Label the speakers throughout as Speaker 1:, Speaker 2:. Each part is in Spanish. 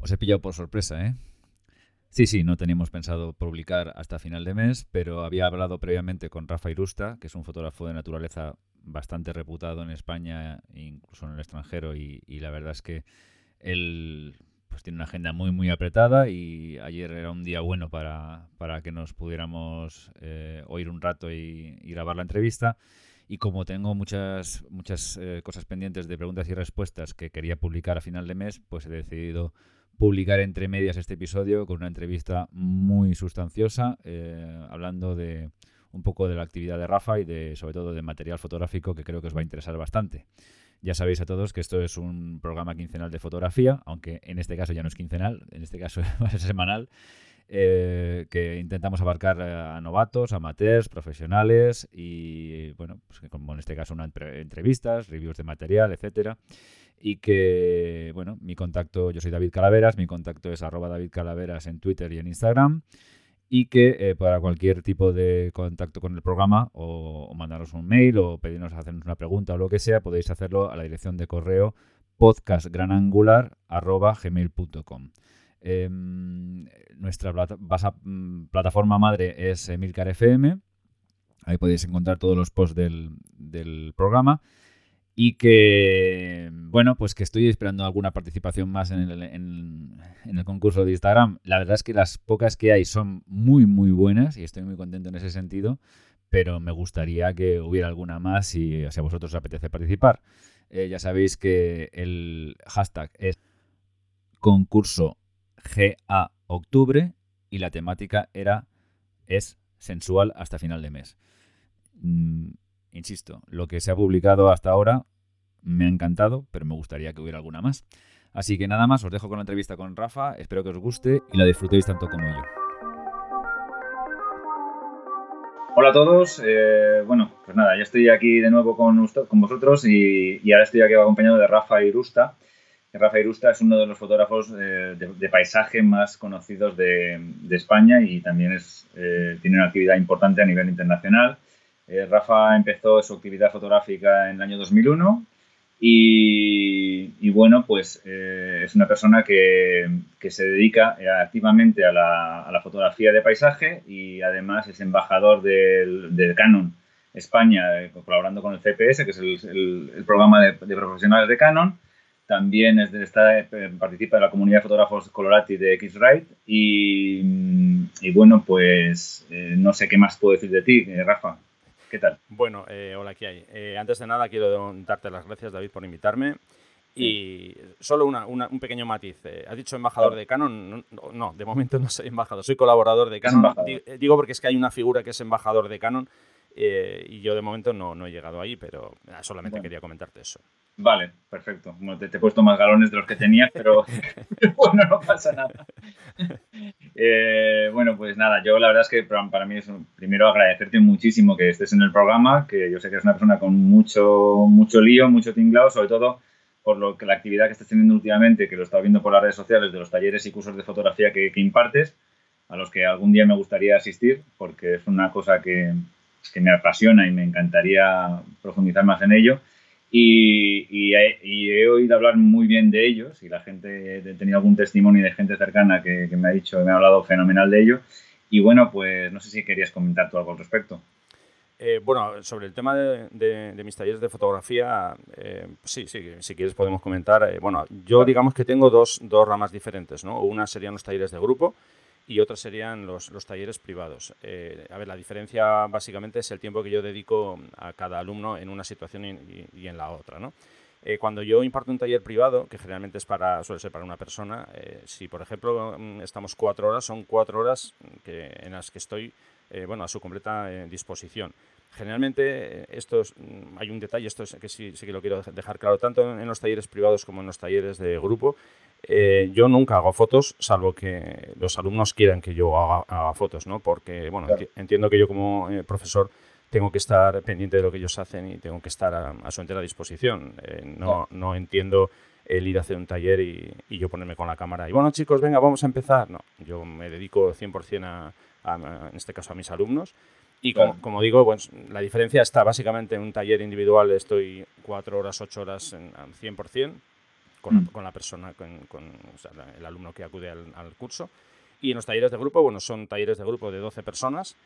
Speaker 1: Os he pillado por sorpresa, ¿eh? Sí, sí, no teníamos pensado publicar hasta final de mes, pero había hablado previamente con Rafa Irusta, que es un fotógrafo de naturaleza bastante reputado en España, incluso en el extranjero, y, la verdad es que él pues, tiene una agenda muy, muy apretada y ayer era un día bueno para, que nos pudiéramos eh, oír un rato y, grabar la entrevista. Y como tengo muchas, muchas eh, cosas pendientes de preguntas y respuestas que quería publicar a final de mes, pues he decidido publicar entre medias este episodio con una entrevista muy sustanciosa, eh, hablando de un poco de la actividad de Rafa y de sobre todo de material fotográfico que creo que os va a interesar bastante. Ya sabéis a todos que esto es un programa quincenal de fotografía, aunque en este caso ya no es quincenal, en este caso es semanal, eh, que intentamos abarcar a novatos, amateurs, profesionales y, bueno, pues como en este caso una entrevistas, reviews de material, etcétera y que, bueno, mi contacto, yo soy David Calaveras, mi contacto es arroba David Calaveras en Twitter y en Instagram y que eh, para cualquier tipo de contacto con el programa o, mandaros un mail o pedirnos hacernos una pregunta o lo que sea, podéis hacerlo a la dirección de correo podcastgranangular.gmail.com em, nuestra mm, plataforma madre es Emilcar FM. Ahí podéis encontrar todos los posts del programa y que, bueno, pues que estoy esperando alguna participación más en el, en, el, concurso de Instagram. La verdad es que las pocas que hay son muy, muy buenas y estoy muy contento en ese sentido, pero me gustaría que hubiera alguna más si, a vosotros os apetece participar. Eh, ya sabéis que el hashtag es concurso GA octubre y la temática era es sensual hasta final de mes. Mm, insisto, lo que se ha publicado hasta ahora me ha encantado, pero me gustaría que hubiera alguna más. Así que nada más, os dejo con la entrevista con Rafa, espero que os guste y la disfrutéis tanto como yo. Hola a todos, eh, bueno, pues nada, ya estoy aquí de nuevo con, vosotros y, ahora estoy aquí acompañado de Rafa Irusta. Rafa Irusta es uno de los fotógrafos eh, de, paisaje más conocidos de, España y también eh, tiene una actividad importante a nivel internacional. Rafa empezó su actividad fotográfica en el año 2001 y, bueno, pues eh, es una persona que, se dedica eh, activamente a la, fotografía de paisaje y además es embajador del, Canon España, eh, colaborando con el CPS, que es el, programa de, profesionales de Canon. También está, participa de la comunidad de fotógrafos Colorati de X-Rite. Y, y, bueno, pues no sé qué más puedo decir de ti, Rafa. ¿Qué tal?
Speaker 2: Bueno, eh, hola, ¿qué hay? Eh, antes de nada, quiero darte las gracias, David, por invitarme. Y solo un pequeño matiz. Eh, ¿Has dicho embajador de Canon? No, de momento no soy embajador, soy colaborador de Canon. Digo porque es que hay una figura que es embajador de Canon y yo de momento no, no, he llegado ahí, pero solamente quería comentarte eso.
Speaker 1: Vale, perfecto. te, he puesto más galones de los que tenías, pero bueno, no pasa nada. Eh, bueno, pues nada, yo la verdad es que para mí es primero agradecerte muchísimo que estés en el programa, que yo sé que eres una persona con mucho, mucho lío, mucho tinglado, sobre todo por lo que la actividad que estás teniendo últimamente, que lo he estado viendo por las redes sociales, de los talleres y cursos de fotografía que, impartes, a los que algún día me gustaría asistir, porque es una cosa que, que me apasiona y me encantaría profundizar más en ello. Y, he, oído hablar muy bien de ellos y la gente, he tenido algún testimonio de gente cercana que, me ha dicho, me ha hablado fenomenal de ello. Y bueno, pues no sé si querías comentar tú algo al respecto.
Speaker 2: Eh, bueno, sobre el tema de, mis talleres de fotografía, eh, sí, sí, si quieres podemos comentar. Eh, bueno, yo digamos que tengo dos, dos ramas diferentes, ¿no? Una serían los talleres de grupo y otros serían los, los talleres privados. Eh, a ver, la diferencia básicamente es el tiempo que yo dedico a cada alumno en una situación y, en la otra. ¿no? Eh, cuando yo imparto un taller privado, que generalmente es para, suele ser para una persona, eh, si por ejemplo mm, estamos cuatro horas, son cuatro horas en las que estoy bueno, a su completa disposición. Generalmente, esto mm, hay un detalle, esto es que sí, sí, que lo quiero dejar claro, tanto en los talleres privados como en los talleres de grupo, eh, yo nunca hago fotos, salvo que los alumnos quieran que yo haga, fotos, ¿no? Porque, bueno, entiendo que yo como eh, profesor tengo que estar pendiente de lo que ellos hacen y tengo que estar a, su entera disposición. Eh, no, no, entiendo el ir a hacer un taller y, yo ponerme con la cámara y, bueno, chicos, venga, vamos a empezar. No, yo me dedico 100% a, a, en este caso, a mis alumnos. Y como, como, digo, pues, la diferencia está básicamente en un taller individual estoy cuatro horas, ocho horas en, 100%, con, la, mm. persona, con, el alumno que acude al, al curso. Y en los talleres de grupo, bueno, son talleres de grupo de 12 personas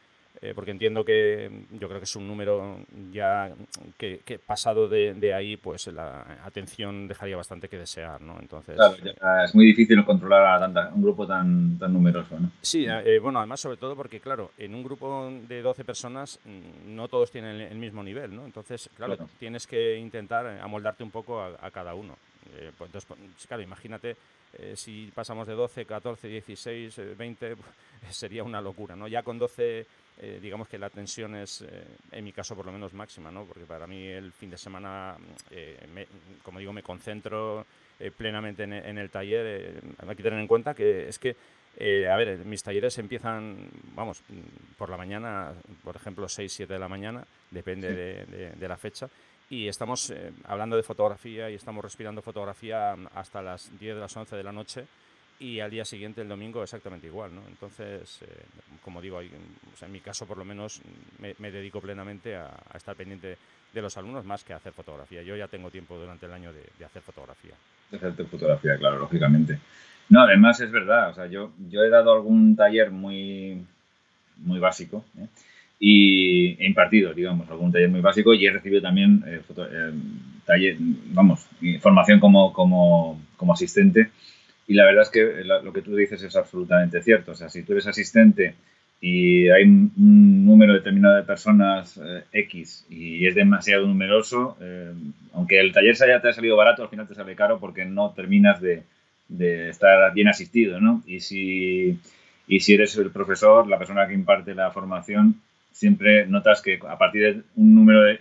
Speaker 2: eh, porque entiendo que yo creo que es un número ya que, pasado de, ahí, pues la atención dejaría bastante que desear, ¿no? Entonces,
Speaker 1: claro, es muy difícil controlar a un grupo tan, tan numeroso, ¿no?
Speaker 2: Sí, eh, bueno, además sobre todo porque, claro, en un grupo de 12 personas mm, no todos tienen el mismo nivel, ¿no? Entonces, claro, tienes que intentar amoldarte un poco a, cada uno. Eh, pues, entonces, pues, claro, imagínate si pasamos de 12, 14, 16, 20, sería una locura, ¿no? Ya con 12 eh, digamos que la tensión es, eh, en mi caso por lo menos máxima, ¿no? porque para mí el fin de semana, eh, como digo, me concentro plenamente en, el taller. hay que tener en cuenta que es que, a ver, mis talleres empiezan, vamos, por la mañana, por ejemplo, 6, 7 de la mañana, depende de, de, la fecha. Y estamos hablando de fotografía y estamos respirando fotografía hasta las 10 de las 11 de la noche y al día siguiente, el domingo, exactamente igual. ¿no? Entonces, eh, como digo, en mi caso por lo menos me, dedico plenamente a, estar pendiente de los alumnos más que a hacer fotografía. Yo ya tengo tiempo durante el año de, hacer fotografía.
Speaker 1: De hacer fotografía, claro, lógicamente. No, además es verdad, o sea, yo, yo he dado algún taller muy, muy básico ¿eh? Y he impartido, digamos, algún taller muy básico y he recibido también eh, taller, vamos, formación como, como, como asistente y la verdad es que lo que tú dices es absolutamente cierto. O sea, si tú eres asistente y hay un número determinado de personas eh, X y es demasiado numeroso, eh, aunque el taller se haya, te ha salido barato, al final te sale caro porque no terminas de, de estar bien asistido, ¿no? Y si, y si eres el profesor, la persona que imparte la formación, siempre notas que a partir de un número de,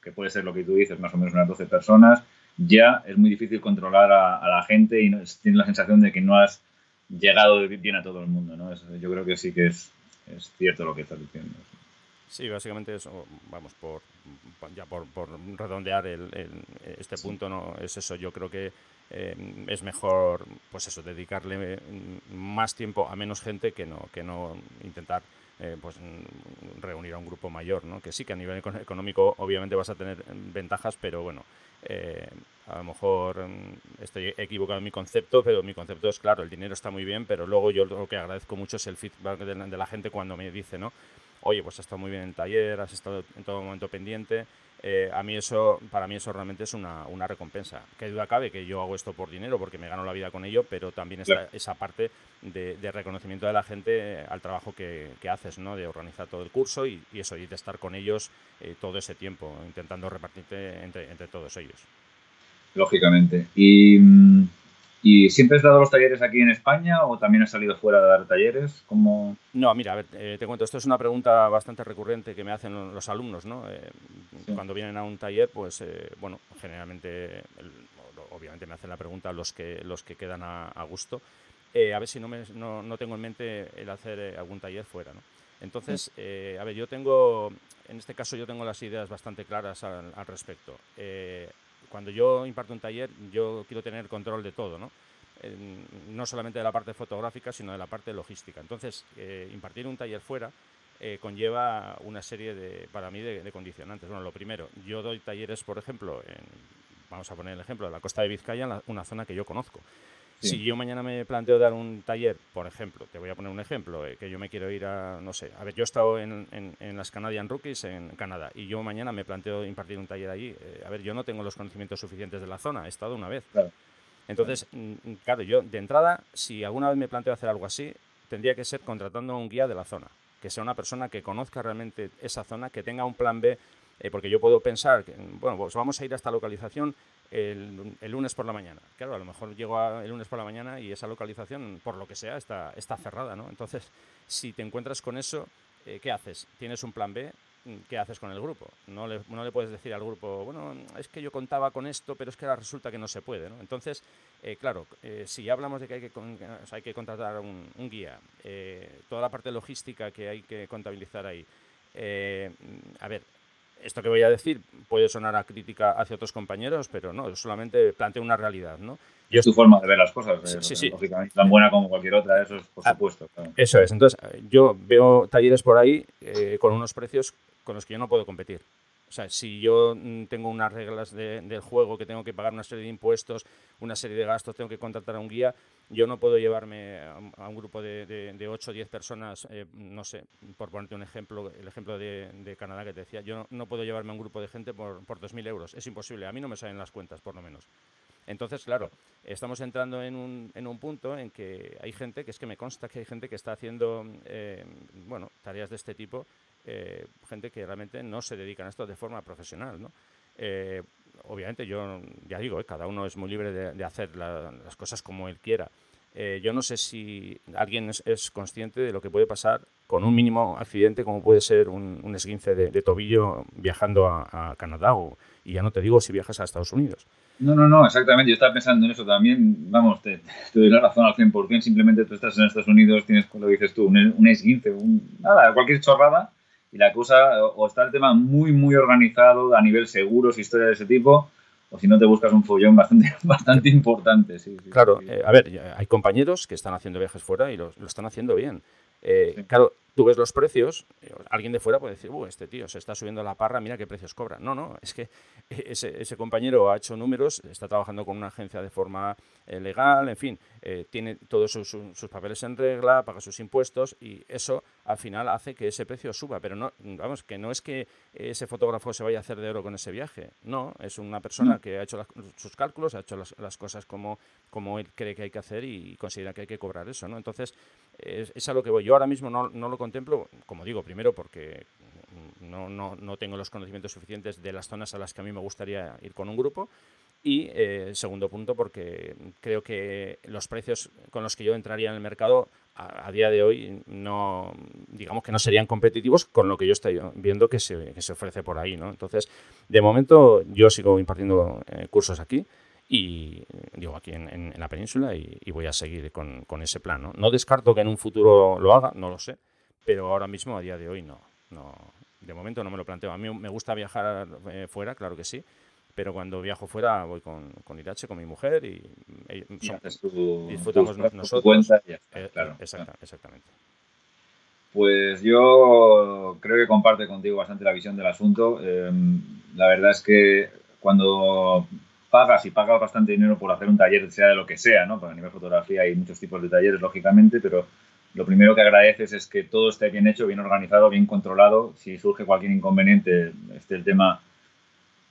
Speaker 1: que puede ser lo que tú dices, más o menos unas 12 personas, ya es muy difícil controlar a, la gente y no, tienes la sensación de que no has llegado bien a todo el mundo. ¿no? yo creo que sí que es, es cierto lo que estás diciendo.
Speaker 2: Sí, básicamente eso, vamos, por, ya por, redondear el, este punto, no es eso. Yo creo que eh, es mejor, pues eso, dedicarle más tiempo a menos gente que no, que no intentar eh, pues reunir a un grupo mayor, ¿no? Que sí que a nivel económico obviamente vas a tener ventajas, pero bueno, eh, a lo mejor mm, estoy equivocado en mi concepto, pero mi concepto es claro, el dinero está muy bien, pero luego yo lo que agradezco mucho es el feedback de la, gente cuando me dice, ¿no? Oye, pues has estado muy bien en el taller, has estado en todo momento pendiente. Eh, a mí eso, para mí eso realmente es una, una recompensa. Qué duda cabe que yo hago esto por dinero, porque me gano la vida con ello, pero también está esa parte de, reconocimiento de la gente al trabajo que, que, haces, ¿no? De organizar todo el curso y, eso, y de estar con ellos eh, todo ese tiempo, intentando repartirte entre, entre todos ellos.
Speaker 1: Lógicamente. Y, mm, ¿Y siempre has dado los talleres aquí en España o también has salido fuera de dar talleres? como
Speaker 2: No, mira, a ver, eh, te cuento, esto es una pregunta bastante recurrente que me hacen los alumnos, ¿no? Eh, cuando vienen a un taller, pues, eh, bueno, generalmente, obviamente me hacen la pregunta los que, los que quedan a, gusto. a ver si no, me, no, no, tengo en mente el hacer algún taller fuera, ¿no? Entonces, a ver, yo tengo, en este caso yo tengo las ideas bastante claras al, al respecto cuando yo imparto un taller, yo quiero tener control de todo, ¿no? no solamente de la parte fotográfica, sino de la parte logística. Entonces, eh, impartir un taller fuera eh, conlleva una serie de, para mí, de, condicionantes. Bueno, lo primero, yo doy talleres, por ejemplo, en, vamos a poner el ejemplo de la costa de Vizcaya, una zona que yo conozco. Si yo mañana me planteo dar un taller, por ejemplo, te voy a poner un ejemplo, eh, que yo me quiero ir a, no sé, a ver, yo he estado en, en, las Canadian Rookies en Canadá y yo mañana me planteo impartir un taller allí. Eh, a ver, yo no tengo los conocimientos suficientes de la zona, he estado una vez. Entonces, claro, yo de entrada, si alguna vez me planteo hacer algo así, tendría que ser contratando a un guía de la zona, que sea una persona que conozca realmente esa zona, que tenga un plan B, eh, porque yo puedo pensar, que, bueno, pues vamos a ir a esta localización el, lunes por la mañana. Claro, a lo mejor llego el lunes por la mañana y esa localización, por lo que sea, está, está cerrada, ¿no? Entonces, si te encuentras con eso, eh, ¿qué haces? ¿Tienes un plan B? ¿Qué haces con el grupo? No le, no le, puedes decir al grupo, bueno, es que yo contaba con esto, pero es que ahora resulta que no se puede, ¿no? Entonces, eh, claro, eh, si hablamos de que hay que, hay que contratar un, un guía, toda la parte logística que hay que contabilizar ahí, a ver, esto que voy a decir puede sonar a crítica hacia otros compañeros, pero no, solamente planteo una realidad, ¿no?
Speaker 1: Yo, es tu forma de ver las cosas, sí, sí, tan buena como cualquier otra, eso es por ah, supuesto.
Speaker 2: Eso es, entonces yo veo talleres por ahí eh, con unos precios con los que yo no puedo competir. O sea, si yo mm, tengo unas reglas del juego que tengo que pagar una serie de impuestos, una serie de gastos, tengo que contratar a un guía, yo no puedo llevarme a, un grupo de, de, 8 o 10 personas, eh, no sé, por ponerte un ejemplo, el ejemplo de, Canadá que te decía, yo no, puedo llevarme a un grupo de gente por, por 2.000 euros, es imposible, a mí no me salen las cuentas, por lo menos. Entonces, claro, estamos entrando en un, en un punto en que hay gente, que es que me consta que hay gente que está haciendo, eh, bueno, tareas de este tipo, eh, gente que realmente no se dedica a esto de forma profesional, ¿no? Eh, obviamente yo, ya digo, cada uno es muy libre de, hacer las cosas como él quiera. yo no sé si alguien es, consciente de lo que puede pasar con un mínimo accidente como puede ser un, esguince de, tobillo viajando a, a Canadá o, y ya no te digo si viajas a Estados Unidos.
Speaker 1: No, no, no, exactamente. Yo estaba pensando en eso también. Vamos, te, doy la razón al 100%. Simplemente tú estás en Estados Unidos, tienes, como dices tú, un, esguince, un, nada, cualquier chorrada. Y la cosa, o, está el tema muy, muy organizado a nivel seguros, historia de ese tipo, o si no te buscas un follón bastante, bastante importante. Sí,
Speaker 2: claro, eh, a ver, hay compañeros que están haciendo viajes fuera y lo, lo están haciendo bien. Eh, claro, tú ves los precios, eh, alguien de fuera puede decir, uh, este tío se está subiendo la parra, mira qué precios cobra. No, no, es que ese, compañero ha hecho números, está trabajando con una agencia de forma eh, legal, en fin, eh, tiene todos sus, papeles en regla, paga sus impuestos y eso al final hace que ese precio suba. Pero no, vamos, que no es que ese fotógrafo se vaya a hacer de oro con ese viaje, no, es una persona que ha hecho sus cálculos, ha hecho las, cosas como, como él cree que hay que hacer y considera que hay que cobrar eso, ¿no? Entonces, es, es a lo que voy. Yo ahora mismo no, no lo contemplo, como digo, primero porque no, no, no, tengo los conocimientos suficientes de las zonas a las que a mí me gustaría ir con un grupo. Y eh, segundo punto, porque creo que los precios con los que yo entraría en el mercado a, día de hoy no, digamos que no serían competitivos con lo que yo estoy viendo que se, que se ofrece por ahí. ¿no? Entonces, de momento yo sigo impartiendo eh, cursos aquí y digo aquí en, la península y, voy a seguir con, con ese plan. ¿no? descarto que en un futuro lo haga, no lo sé, pero ahora mismo, a día de hoy, no. no de momento no me lo planteo. A mí me gusta viajar eh, fuera, claro que sí, pero cuando viajo fuera voy con, con Irache, con mi mujer y, disfrutamos nosotros. Eh, claro, Exactamente.
Speaker 1: Pues yo creo que comparte contigo bastante la visión del asunto. Em, la verdad es que cuando pagas y pagas bastante dinero por hacer un taller, sea de lo que sea, ¿no? Porque a nivel fotografía hay muchos tipos de talleres, lógicamente, pero lo primero que agradeces es que todo esté bien hecho, bien organizado, bien controlado. Si surge cualquier inconveniente, esté el tema,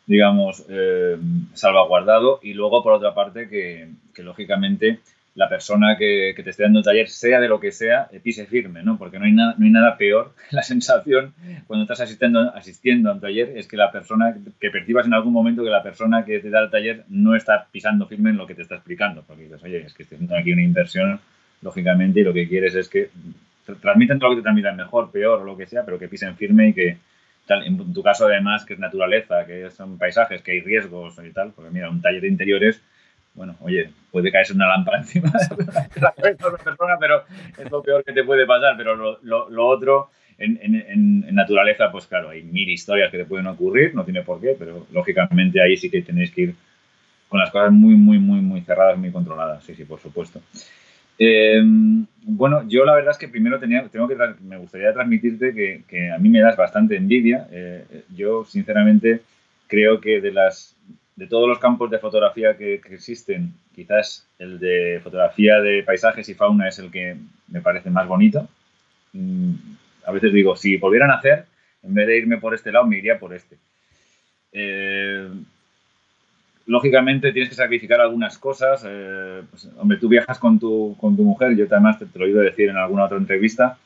Speaker 1: digamos, eh, salvaguardado. Y luego, por otra parte, que, lógicamente la persona que, te esté dando el taller, sea de lo que sea, pise firme, ¿no? Porque no hay nada, no hay peor. La sensación cuando estás asistiendo, asistiendo a un taller es que la persona, que percibas en algún momento que la persona que te da el taller no está pisando firme en lo que te está explicando. Porque dices, oye, es que estoy haciendo aquí una inversión lógicamente, y lo que quieres es que transmiten todo lo que te transmitan mejor, peor lo que sea, pero que pisen firme y que, tal, en tu caso además, que es naturaleza, que son paisajes, que hay riesgos y tal, porque mira, un taller de interiores, bueno, oye, puede caerse una lámpara encima de la pero es lo peor que te puede pasar, pero lo, lo, otro... En, en, naturaleza, pues claro, hay mil historias que te pueden ocurrir, no tiene por qué, pero lógicamente ahí sí que tenéis que ir con las cosas muy, muy, muy, muy cerradas, muy controladas, sí, sí, por supuesto. Eh, bueno, yo la verdad es que primero tenía, tengo que, me gustaría transmitirte que, a mí me das bastante envidia. Eh, yo, sinceramente, creo que de, las, de todos los campos de fotografía que, existen, quizás el de fotografía de paisajes y fauna es el que me parece más bonito. Mm, a veces digo, si volvieran a hacer, en vez de irme por este lado, me iría por este. Eh, lógicamente tienes que sacrificar algunas cosas. Eh, pues, hombre, tú viajas con tu, con tu mujer, yo además te, lo he oído decir en alguna otra entrevista,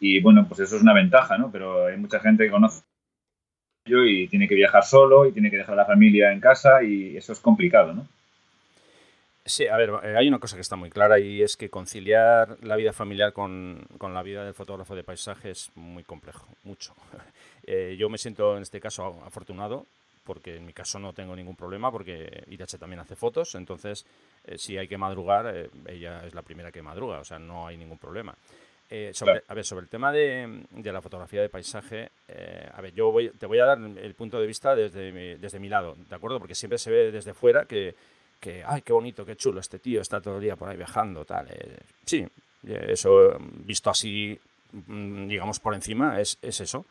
Speaker 1: y bueno, pues eso es una ventaja, ¿no? Pero hay mucha gente que conoce y tiene que viajar solo y tiene que dejar a la familia en casa y eso es complicado, ¿no?
Speaker 2: Sí, a ver, eh, hay una cosa que está muy clara y es que conciliar la vida familiar con, con la vida del fotógrafo de paisaje es muy complejo, mucho. Eh, yo me siento en este caso afortunado porque en mi caso no tengo ningún problema porque Irache también hace fotos, entonces eh, si hay que madrugar, eh, ella es la primera que madruga, o sea, no hay ningún problema. Eh, a ver, sobre el tema de, la fotografía de paisaje, a ver, yo te voy a dar el punto de vista desde mi, desde mi lado, ¿de acuerdo? Porque siempre se ve desde fuera que, que, ay, qué bonito, qué chulo, este tío está todo el día por ahí viajando, tal. sí, eso visto así, mm, digamos, por encima, es, es eso.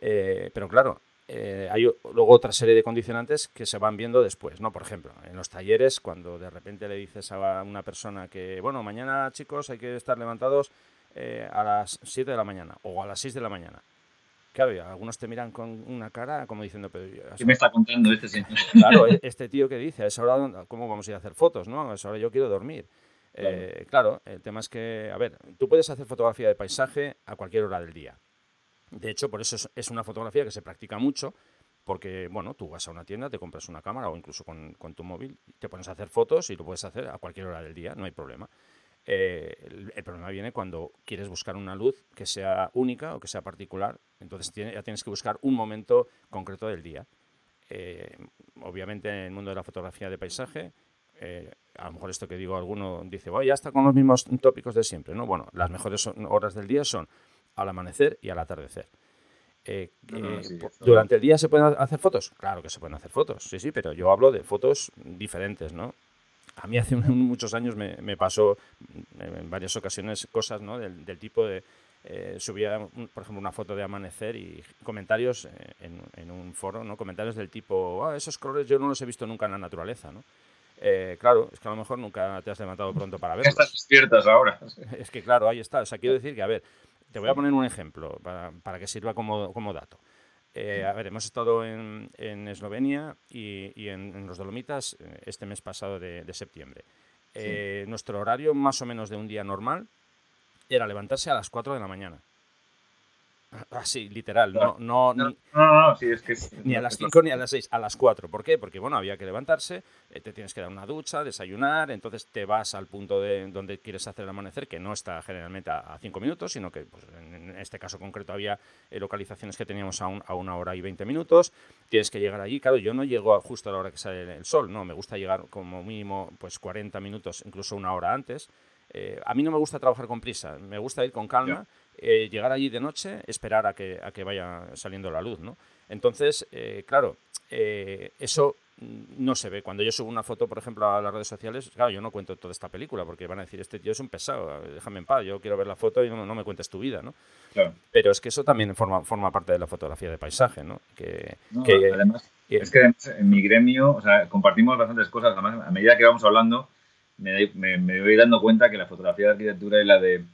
Speaker 2: pero claro, eh, hay luego otra serie de condicionantes que se van viendo después, ¿no? Por ejemplo, en los talleres, cuando de repente le dices a una persona que, bueno, mañana chicos hay que estar levantados eh, a las 7 de la mañana o a las 6 de la mañana. Claro, algunos te miran con una cara como diciendo, pero...
Speaker 1: ¿Qué me está contando este señor?
Speaker 2: Claro, e-, este tío que dice, a esa hora, ¿cómo vamos a ir a hacer fotos, no? A esa hora yo quiero dormir. Eh, claro. el tema es que, a ver, tú puedes hacer fotografía de paisaje a cualquier hora del día. De hecho, por eso es, una fotografía que se practica mucho, porque, bueno, tú vas a una tienda, te compras una cámara o incluso con, tu móvil, te pones a hacer fotos y lo puedes hacer a cualquier hora del día, no hay problema. Eh, el, problema viene cuando quieres buscar una luz que sea única o que sea particular, entonces ya tienes que buscar un momento concreto del día. Eh, obviamente en el mundo de la fotografía de paisaje eh, a lo mejor esto que digo, alguno dice, bueno, ya está con los mismos tópicos de siempre, ¿no? Bueno, las mejores horas del día son al amanecer y al atardecer. Eh, ¿Durante el día se pueden hacer fotos? Claro que se pueden hacer fotos, sí, sí, pero yo hablo de fotos diferentes, ¿no? A mí hace muchos años me, pasó en varias ocasiones cosas ¿no? del, tipo de... Eh, subía, por ejemplo, una foto de amanecer y comentarios en, un foro, ¿no? Comentarios del tipo, ah, esos colores yo no los he visto nunca en la naturaleza, ¿no? Eh, claro, es que a lo mejor nunca te has levantado pronto para verlos.
Speaker 1: Estás despiertas ahora.
Speaker 2: Es que claro, ahí está. O sea, quiero decir que, a ver, te voy a poner un ejemplo para, que sirva como, como dato. Eh, a ver, hemos estado en, en Eslovenia y, y en, los Dolomitas eh, este mes pasado de, septiembre. Nuestro horario más o menos de un día normal era levantarse a las 4 de la mañana. Así, literal. No, no,
Speaker 1: no, no, sí, es que
Speaker 2: ni a las 5 ni a las 6, a las 4. ¿Por qué? Porque, bueno, había que levantarse, eh, te tienes que dar una ducha, desayunar, entonces te vas al punto de donde quieres hacer el amanecer, que no está generalmente a 5 minutos, sino que pues, en este caso concreto había eh, localizaciones que teníamos a, a, una hora y 20 minutos. Tienes que llegar allí. Claro, yo no llego justo a la hora que sale el sol, no, me gusta llegar como mínimo pues 40 minutos, incluso una hora antes. Eh, a mí no me gusta trabajar con prisa, me gusta ir con calma. Eh, llegar allí de noche, esperar a que, a que vaya saliendo la luz, ¿no? Entonces, eh, claro, eh, eso no se ve. Cuando yo subo una foto, por ejemplo, a las redes sociales, claro, yo no cuento toda esta película porque van a decir, este tío es un pesado, déjame en paz, yo quiero ver la foto y no, me cuentes tu vida, ¿no? Pero es que eso también forma, forma parte de la fotografía de paisaje, ¿no? Que,
Speaker 1: además, es que en mi gremio, o sea, compartimos bastantes cosas, además, a medida que vamos hablando, me, me voy dando cuenta que la fotografía de arquitectura y la de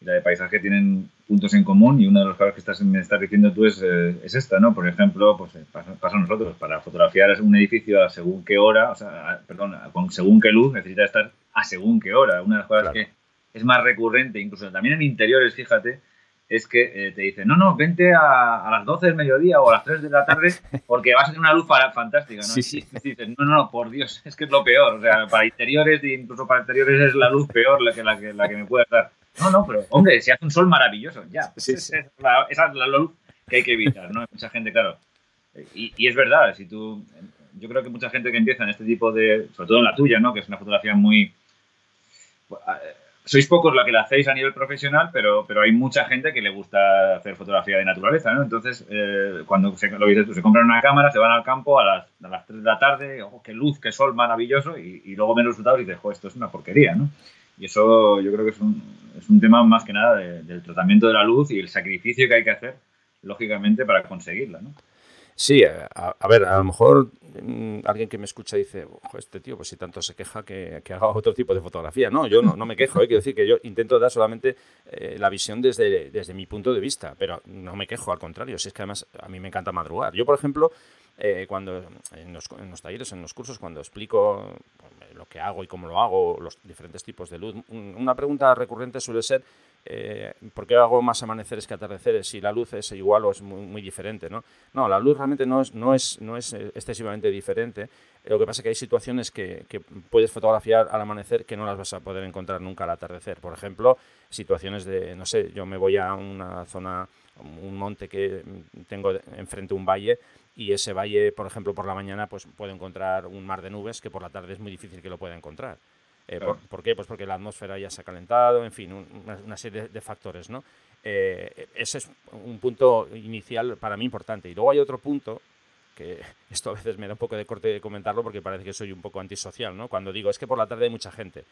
Speaker 1: y la de paisaje tienen puntos en común y una de las cosas que estás, me estás diciendo tú es, eh, es esta, ¿no? Por ejemplo, pues eh, pasa, a nosotros, para fotografiar un edificio a según qué hora, o sea, perdón, con según qué luz, necesita estar a según qué hora. Una de las cosas que es más recurrente, incluso también en interiores, fíjate, es que eh, te dicen, no, no, vente a, a, las 12 del mediodía o a las 3 de la tarde porque vas a tener una luz fantástica, ¿no? Sí, sí. Y dices, no, no, no, por Dios, es que es lo peor. O sea, para interiores, incluso para interiores es la luz peor la que, la que, la que me puede dar. No, no, pero hombre, si hace un sol maravilloso, ya. esa es la luz que hay que evitar, ¿no? Mucha gente, claro. Y, y, es verdad, si tú. Yo creo que mucha gente que empieza en este tipo de. Sobre todo en la tuya, ¿no? Que es una fotografía muy. Sois pocos la que la hacéis a nivel profesional, pero, pero hay mucha gente que le gusta hacer fotografía de naturaleza, ¿no? Entonces, eh, cuando se, lo dices tú, se compran una cámara, se van al campo a las, a las 3 de la tarde, oh, qué luz, qué sol maravilloso, y, y luego ven los resultados y dices, jo, esto es una porquería, ¿no? Y eso yo creo que es un, es un tema más que nada del tratamiento de la luz y el sacrificio que hay que hacer, lógicamente, para conseguirla, ¿no?
Speaker 2: Sí, a, ver, a lo mejor mm, alguien que me escucha dice, este tío, pues si tanto se queja que, haga otro tipo de fotografía. No, yo no, me quejo, ¿eh? quiero decir que yo intento dar solamente eh, la visión desde, desde mi punto de vista, pero no me quejo, al contrario, si es que además a mí me encanta madrugar. Yo, por ejemplo, eh, cuando en los, en los, talleres, en los cursos, cuando explico pues, lo que hago y cómo lo hago, los diferentes tipos de luz, una pregunta recurrente suele ser eh, ¿por qué hago más amaneceres que atardeceres si la luz es igual o es muy, muy diferente? ¿no? no, la luz realmente no es, no es, no es eh, excesivamente diferente. Lo que pasa es que hay situaciones que, que, puedes fotografiar al amanecer que no las vas a poder encontrar nunca al atardecer. Por ejemplo, situaciones de, no sé, yo me voy a una zona, un monte que tengo enfrente un valle y ese valle, por ejemplo, por la mañana, pues puede encontrar un mar de nubes que por la tarde es muy difícil que lo pueda encontrar. Eh, por, qué? Pues porque la atmósfera ya se ha calentado, en fin, una, serie de, factores, ¿no? Eh, ese es un punto inicial para mí importante. Y luego hay otro punto que esto a veces me da un poco de corte de comentarlo porque parece que soy un poco antisocial, ¿no? Cuando digo, es que por la tarde hay mucha gente.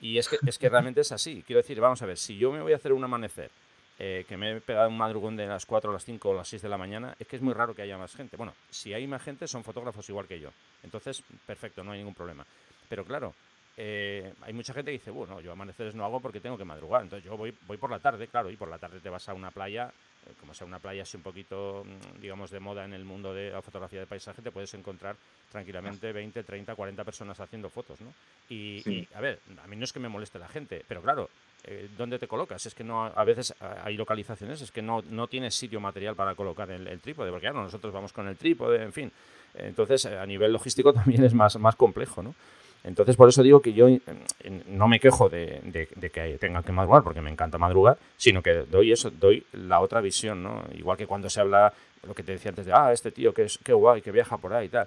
Speaker 2: Y es que, es que realmente es así. Quiero decir, vamos a ver, si yo me voy a hacer un amanecer eh, que me he pegado un madrugón de las 4, las 5 o las 6 de la mañana, es que es muy raro que haya más gente. Bueno, si hay más gente son fotógrafos igual que yo. Entonces, perfecto, no hay ningún problema. Pero claro, eh, hay mucha gente que dice, bueno, yo amaneceres no hago porque tengo que madrugar. Entonces yo voy, voy por la tarde, claro, y por la tarde te vas a una playa, eh, como sea una playa así un poquito, mm, digamos, de moda en el mundo de la fotografía de paisaje, te puedes encontrar tranquilamente 20, 30, 40 personas haciendo fotos, ¿no? Y, a ver, a mí no es que me moleste la gente, pero claro, eh, ¿dónde te colocas? Es que no, a veces hay localizaciones, es que no, no tienes sitio material para colocar el, trípode, porque claro, nosotros vamos con el trípode, en fin. Entonces, a nivel logístico también es más, más complejo, ¿no? Entonces, por eso digo que yo no me quejo de, que tenga que madrugar, porque me encanta madrugar, sino que doy eso, doy la otra visión, ¿no? Igual que cuando se habla, lo que te decía antes de, ah, este tío que es, qué guay, que viaja por ahí y tal.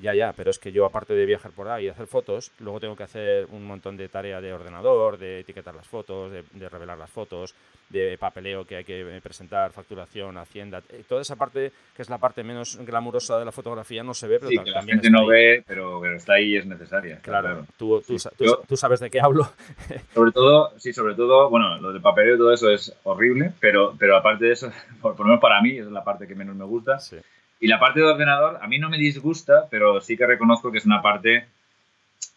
Speaker 2: Ya, ya, pero es que yo aparte de viajar por ahí y hacer fotos, luego tengo que hacer un montón de tarea de ordenador, de etiquetar las fotos, de, revelar las fotos, de papeleo que hay que presentar, facturación, hacienda, eh, toda esa parte que es la parte menos glamurosa de la fotografía no se ve, pero
Speaker 1: sí, que la gente no ve, pero, está ahí y es necesaria.
Speaker 2: Claro, Tú, tú, sabes de qué hablo.
Speaker 1: sobre todo, sí, sobre todo, bueno, lo del papeleo y todo eso es horrible, pero, pero aparte de eso, por, lo menos para mí, es la parte que menos me gusta. Sí y la parte de ordenador, a mí no me disgusta, pero sí que reconozco que es una parte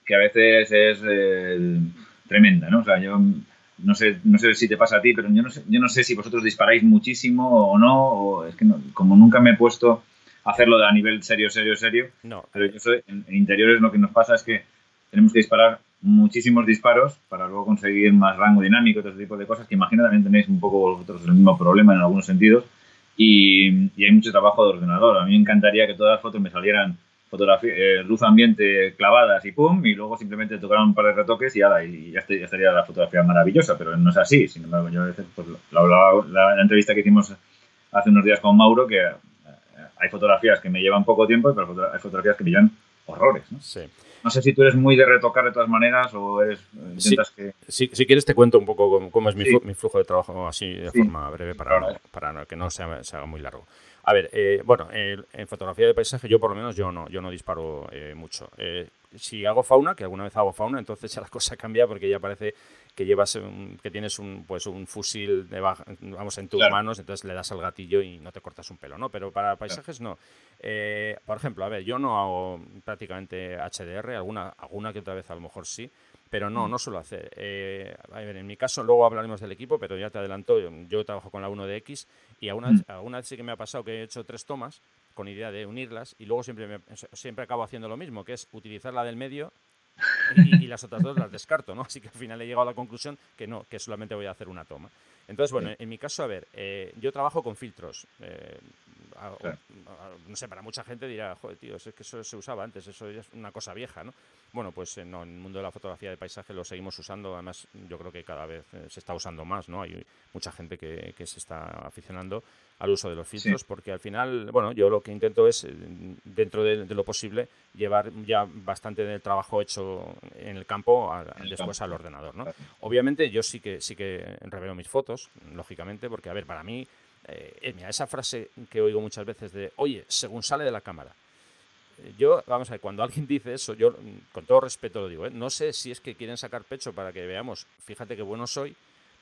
Speaker 1: que a veces es eh, tremenda, ¿no? O sea, yo no sé, no sé si te pasa a ti, pero yo no sé, yo no sé si vosotros disparáis muchísimo o no, o es que como nunca me he puesto a hacerlo a nivel serio, serio, serio,
Speaker 2: no.
Speaker 1: pero yo soy, en, interiores lo que nos pasa es que tenemos que disparar muchísimos disparos para luego conseguir más rango dinámico, todo ese tipo de cosas, que imagino también tenéis un poco vosotros el mismo problema en algunos sentidos, y, hay mucho trabajo de ordenador. A mí me encantaría que todas las fotos me salieran fotografía, eh, luz ambiente clavadas y pum, y luego simplemente tocaran un par de retoques y, ya, y ya, estaría la fotografía maravillosa, pero no es así. Sin embargo, yo a veces, pues, la, la, entrevista que hicimos hace unos días con Mauro, que eh, hay fotografías que me llevan poco tiempo, pero hay fotografías que me llevan horrores. ¿no?
Speaker 2: Sí.
Speaker 1: No sé si tú eres muy de retocar de todas maneras o eres, intentas que...
Speaker 2: Si, si, quieres te cuento un poco cómo, es mi, mi, flujo de trabajo así de forma breve para, para que no se haga muy largo. A ver, eh, bueno, en fotografía de paisaje yo por lo menos yo no, yo no disparo eh, mucho. Eh, si hago fauna, que alguna vez hago fauna, entonces ya la cosa cambia porque ya parece que llevas que tienes un pues un fusil de vamos en tus manos, entonces le das al gatillo y no te cortas un pelo, ¿no? Pero para paisajes no. por ejemplo, a ver, yo no hago prácticamente HDR, alguna alguna que otra vez a lo mejor sí, pero no, mm. no suelo hacer. Eh, a ver, en mi caso, luego hablaremos del equipo, pero ya te adelanto, yo trabajo con la 1DX y a una, mm. a una vez sí que me ha pasado que he hecho tres tomas con idea de unirlas y luego siempre, siempre acabo haciendo lo mismo, que es utilizar la del medio y, las otras dos las descarto, ¿no? Así que al final he llegado a la conclusión que no, que solamente voy a hacer una toma. Entonces, bueno, en mi caso, a ver, eh, yo trabajo con filtros. Eh, no sé, para mucha gente dirá, joder, tío, es que eso se usaba antes, eso es una cosa vieja, ¿no? Bueno, pues eh, no, en el mundo de la fotografía de paisaje lo seguimos usando, además yo creo que cada vez se está usando más, ¿no? Hay mucha gente que, que se está aficionando al uso de los filtros, porque al final, bueno, yo lo que intento es, dentro de, lo posible, llevar ya bastante del trabajo hecho en el campo después al ordenador, ¿no? Obviamente yo sí que sí que revelo mis fotos, lógicamente, porque a ver, para mí eh, mira, esa frase que oigo muchas veces de, oye, según sale de la cámara. Eh, yo, vamos a ver, cuando alguien dice eso, yo con todo respeto lo digo, ¿eh? no sé si es que quieren sacar pecho para que veamos, fíjate qué bueno soy,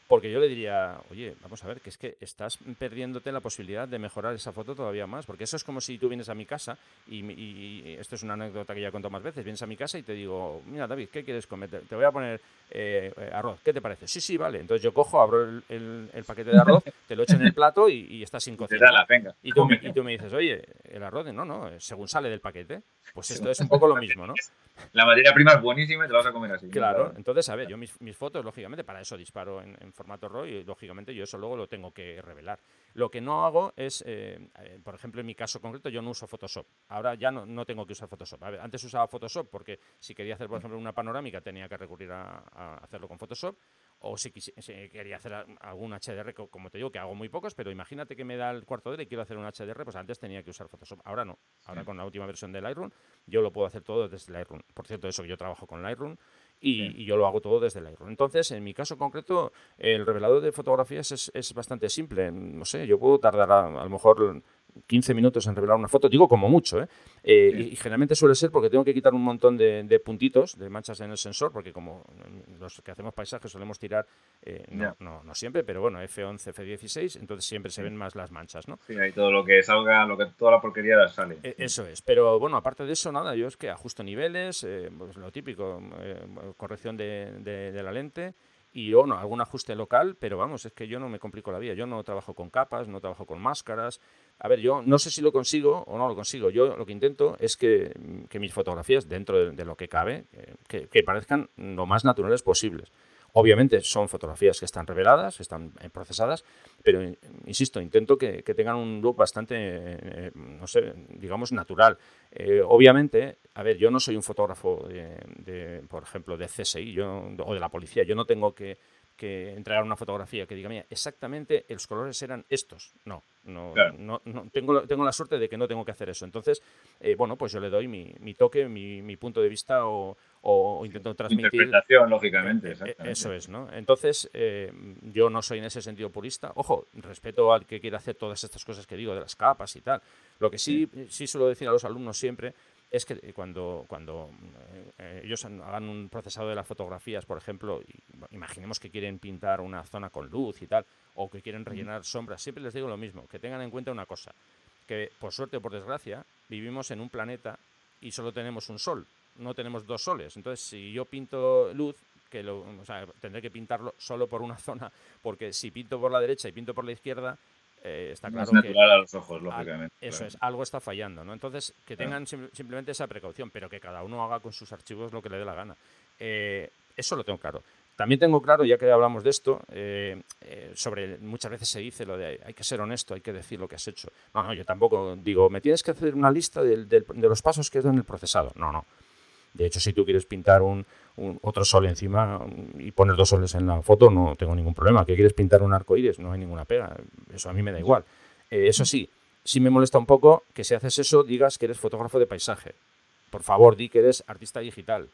Speaker 2: porque yo le diría, oye, vamos a ver, que es que estás perdiéndote la posibilidad de mejorar esa foto todavía más, porque eso es como si tú vienes a mi casa, y, esto es una anécdota que ya he contado más veces, vienes a mi casa y te digo, mira David, ¿qué quieres comer? Te voy a poner eh, arroz, ¿qué te parece? Sí, sí, vale. Entonces yo cojo, abro el, paquete de arroz, te lo echo en el plato y, y está sin cocinar. Y tú, y tú me dices, oye, el arroz, no, no, según sale del paquete, pues esto es un poco lo mismo, ¿no?
Speaker 1: La materia prima es buenísima y te la vas a comer así.
Speaker 2: Claro, entonces, a ver, yo mis, fotos, lógicamente, para eso disparo en, formato RAW y, lógicamente, yo eso luego lo tengo que revelar. Lo que no hago es, eh, eh, por ejemplo, en mi caso concreto, yo no uso Photoshop. Ahora ya no, no tengo que usar Photoshop. A ver, antes usaba Photoshop porque si quería hacer, por ejemplo, una panorámica tenía que recurrir a, a hacerlo con Photoshop o si, quería hacer algún HDR, como te digo, que hago muy pocos, pero imagínate que me da el cuarto de y quiero hacer un HDR, pues antes tenía que usar Photoshop. Ahora no. Ahora con la última versión de Lightroom yo lo puedo hacer todo desde Lightroom. Por cierto, eso yo trabajo con Lightroom y, yo lo hago todo desde Lightroom. Entonces, en mi caso concreto, el revelador de fotografías es, bastante simple. No sé, yo puedo tardar a, lo mejor 15 minutos en revelar una foto, digo como mucho, ¿eh? eh y, generalmente suele ser porque tengo que quitar un montón de, puntitos, de manchas en el sensor, porque como los que hacemos paisajes solemos tirar, eh, no, no, siempre, pero bueno, F11, F16, entonces siempre se ven más las manchas, ¿no?
Speaker 1: Sí, ahí todo lo que salga, lo que, toda la porquería sale.
Speaker 2: E, eso es, pero bueno, aparte de eso, nada, yo es que ajusto niveles, pues lo típico, corrección de la lente, y o no, algún ajuste local, pero vamos, es que yo no me complico la vida. Yo no trabajo con capas, no trabajo con máscaras. A ver, yo no sé si lo consigo o no lo consigo. Yo lo que intento es que, mis fotografías, dentro de, lo que cabe, que, que, parezcan lo más naturales posibles. Obviamente son fotografías que están reveladas, están eh, procesadas, pero insisto, intento que, tengan un look bastante, eh, no sé, digamos, natural. Eh, obviamente, a ver, yo no soy un fotógrafo, de, por ejemplo, de CSI yo, o de la policía, yo no tengo que, que entregar una fotografía que diga, mira, exactamente los colores eran estos. No, no, no, tengo, tengo la suerte de que no tengo que hacer eso. Entonces, bueno, pues yo le doy mi, mi toque, mi, mi, punto de vista o, o, intento transmitir.
Speaker 1: Interpretación, lógicamente.
Speaker 2: Eh, eh, eso es, ¿no? Entonces, eh, yo no soy en ese sentido purista. Ojo, respeto al que quiera hacer todas estas cosas que digo, de las capas y tal. Lo que sí, sí, suelo decir a los alumnos siempre es que cuando, cuando ellos hagan un procesado de las fotografías, por ejemplo, imaginemos que quieren pintar una zona con luz y tal, o que quieren rellenar sombras, siempre les digo lo mismo, que tengan en cuenta una cosa, que por suerte o por desgracia vivimos en un planeta y solo tenemos un sol no tenemos dos soles. Entonces, si yo pinto luz, que lo, o sea, tendré que pintarlo solo por una zona, porque si pinto por la derecha y pinto por la izquierda, eh, está claro
Speaker 1: es natural a los ojos, lógicamente.
Speaker 2: eso es, algo está fallando, ¿no? Entonces, que tengan simplemente esa precaución, pero que cada uno haga con sus archivos lo que le dé la gana. Eh, eso lo tengo claro. También tengo claro, ya que hablamos de esto, eh, sobre muchas veces se dice lo de hay que ser honesto, hay que decir lo que has hecho. No, no, yo tampoco digo, me tienes que hacer una lista de, de los pasos que es en el procesado. No, no. De hecho, si tú quieres pintar un, otro sol encima y poner dos soles en la foto, no tengo ningún problema. ¿Que quieres pintar un arco iris? No hay ninguna pega. Eso a mí me da igual. Eh, eso sí, sí me molesta un poco que si haces eso digas que eres fotógrafo de paisaje. Por favor, di que eres artista digital.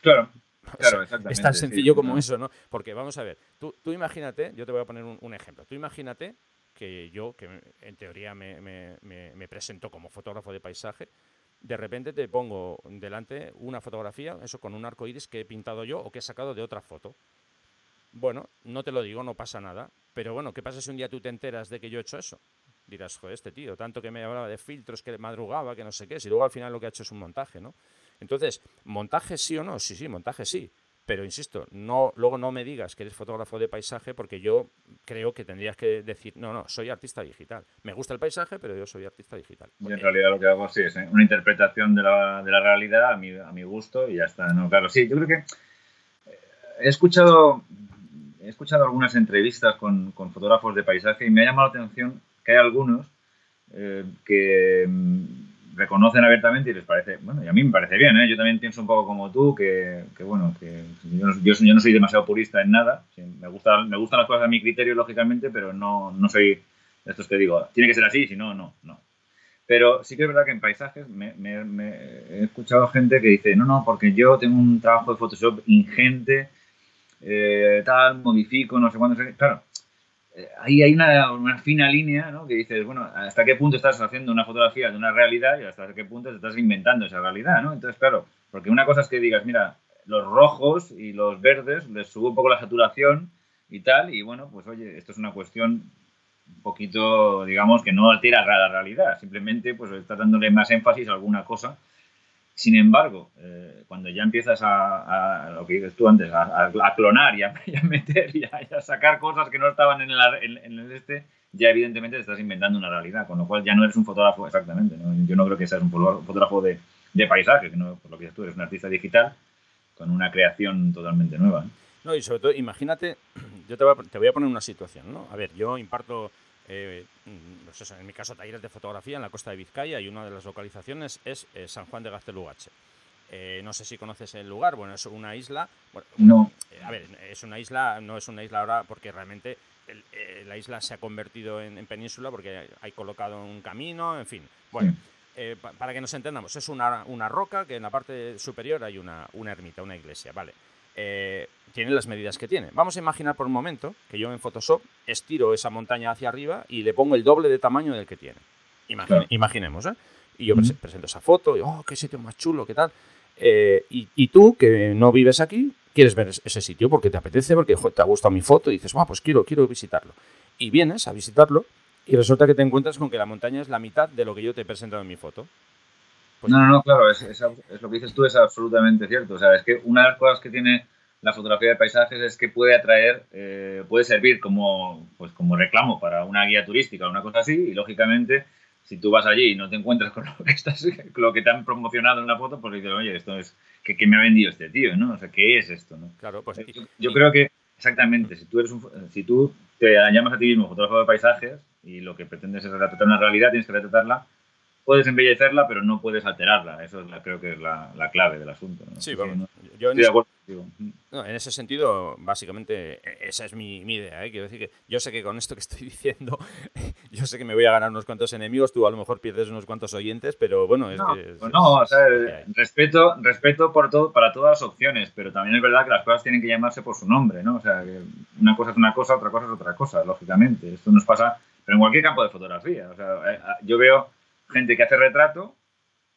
Speaker 1: Claro. Claro, exactamente,
Speaker 2: es tan sencillo como eso, ¿no? Porque vamos a ver, tú, tú imagínate, yo te voy a poner un, ejemplo, tú imagínate que yo, que en teoría me, me, me presento como fotógrafo de paisaje, de repente te pongo delante una fotografía, eso con un arco iris que he pintado yo o que he sacado de otra foto. Bueno, no te lo digo, no pasa nada. Pero bueno, ¿qué pasa si un día tú te enteras de que yo he hecho eso? Dirás, joder, este tío, tanto que me hablaba de filtros, que madrugaba, que no sé qué, si luego al final lo que ha hecho es un montaje, ¿no? Entonces, ¿montaje sí o no? Sí, sí, montaje sí. Pero insisto, no, luego no me digas que eres fotógrafo de paisaje porque yo creo que tendrías que decir, no, no, soy artista digital. Me gusta el paisaje, pero yo soy artista digital.
Speaker 1: en realidad lo que hago sí es ¿eh? una interpretación de la, de la realidad a mi, a mi, gusto y ya está. No, claro, sí, yo creo que eh, he escuchado, he escuchado algunas entrevistas con, con fotógrafos de paisaje y me ha llamado la atención que hay algunos eh, que reconocen abiertamente y les parece, bueno, y a mí me parece bien, ¿eh? yo también pienso un poco como tú, que, que bueno, que yo no, yo, no, soy demasiado purista en nada, me, gusta, me gustan las cosas a mi criterio, lógicamente, pero no, no soy de estos que digo, tiene que ser así, si no, no, no. Pero sí que es verdad que en paisajes me, me, he escuchado gente que dice, no, no, porque yo tengo un trabajo de Photoshop ingente, eh, tal, modifico, no sé cuándo, claro, ahí hay una, fina línea ¿no? que dices, bueno, ¿hasta qué punto estás haciendo una fotografía de una realidad y hasta qué punto estás inventando esa realidad? ¿no? Entonces, claro, porque una cosa es que digas, mira, los rojos y los verdes les subo un poco la saturación y tal, y bueno, pues oye, esto es una cuestión un poquito, digamos, que no altera la realidad, simplemente pues estás dándole más énfasis a alguna cosa sin embargo, eh, cuando ya empiezas a, lo que dices tú antes, a, clonar y a, meter y a, sacar cosas que no estaban en el, este, ya evidentemente te estás inventando una realidad, con lo cual ya no eres un fotógrafo exactamente. Yo no creo que seas un fotógrafo de, paisaje, sino por lo que dices tú, eres un artista digital con una creación totalmente nueva.
Speaker 2: No, y sobre todo, imagínate, yo te voy, a, te voy a poner una situación, ¿no? A ver, yo imparto eh, mm, pues en mi caso, talleres de fotografía en la costa de Vizcaya y una de las localizaciones es eh, San Juan de Gaztelugache. Eh, no sé si conoces el lugar, bueno, es una isla.
Speaker 1: no.
Speaker 2: a ver, es una isla, no es una isla ahora porque realmente la isla se ha convertido en, península porque hay colocado un camino, en fin. Bueno, para que nos entendamos, es una, una, roca que en la parte superior hay una, una ermita, una iglesia, ¿vale? Eh, tiene las medidas que tiene. Vamos a imaginar por un momento que yo en Photoshop estiro esa montaña hacia arriba y le pongo el doble de tamaño del que tiene. Imaginemos, ¿eh? Y yo presento esa foto, y, oh, qué sitio más chulo, qué tal. Eh, y, tú, que no vives aquí, quieres ver ese sitio porque te apetece, porque te ha gustado mi foto y dices, ah, pues quiero, quiero visitarlo. Y vienes a visitarlo y resulta que te encuentras con que la montaña es la mitad de lo que yo te he presentado en mi foto.
Speaker 1: Pues no, no, no, claro, es, es, lo que dices tú es absolutamente cierto. O sea, es que una de las cosas que tiene la fotografía de paisajes es que puede atraer, eh, puede servir como, pues como reclamo para una guía turística o una cosa así, y lógicamente, si tú vas allí y no te encuentras con lo que, estás, lo que te han promocionado en una foto, pues dices, oye, esto es, ¿qué, me ha vendido este tío? ¿no? O sea, ¿qué es esto? ¿no?
Speaker 2: Claro, pues.
Speaker 1: Yo, creo que, exactamente, si tú, eres si tú te llamas a ti mismo fotógrafo de paisajes y lo que pretendes es retratar una realidad, tienes que retratarla puedes embellecerla, pero no puedes alterarla. Eso es la, creo que es la, clave del asunto.
Speaker 2: Sí, bueno, yo en, ese, en ese sentido, básicamente, e, esa es mi, idea. ¿eh? Quiero decir que yo sé que con esto que estoy diciendo, yo sé que me voy a ganar unos cuantos enemigos, tú a lo mejor pierdes unos cuantos oyentes, pero bueno, es
Speaker 1: no,
Speaker 2: que...
Speaker 1: Pues no, o sea, respeto, respeto por todo, para todas las opciones, pero también es verdad que las cosas tienen que llamarse por su nombre, ¿no? O sea, que una cosa es una cosa, otra cosa es otra cosa, lógicamente. Esto nos pasa, pero en cualquier campo de fotografía. O sea, eh, yo veo gente que hace retrato,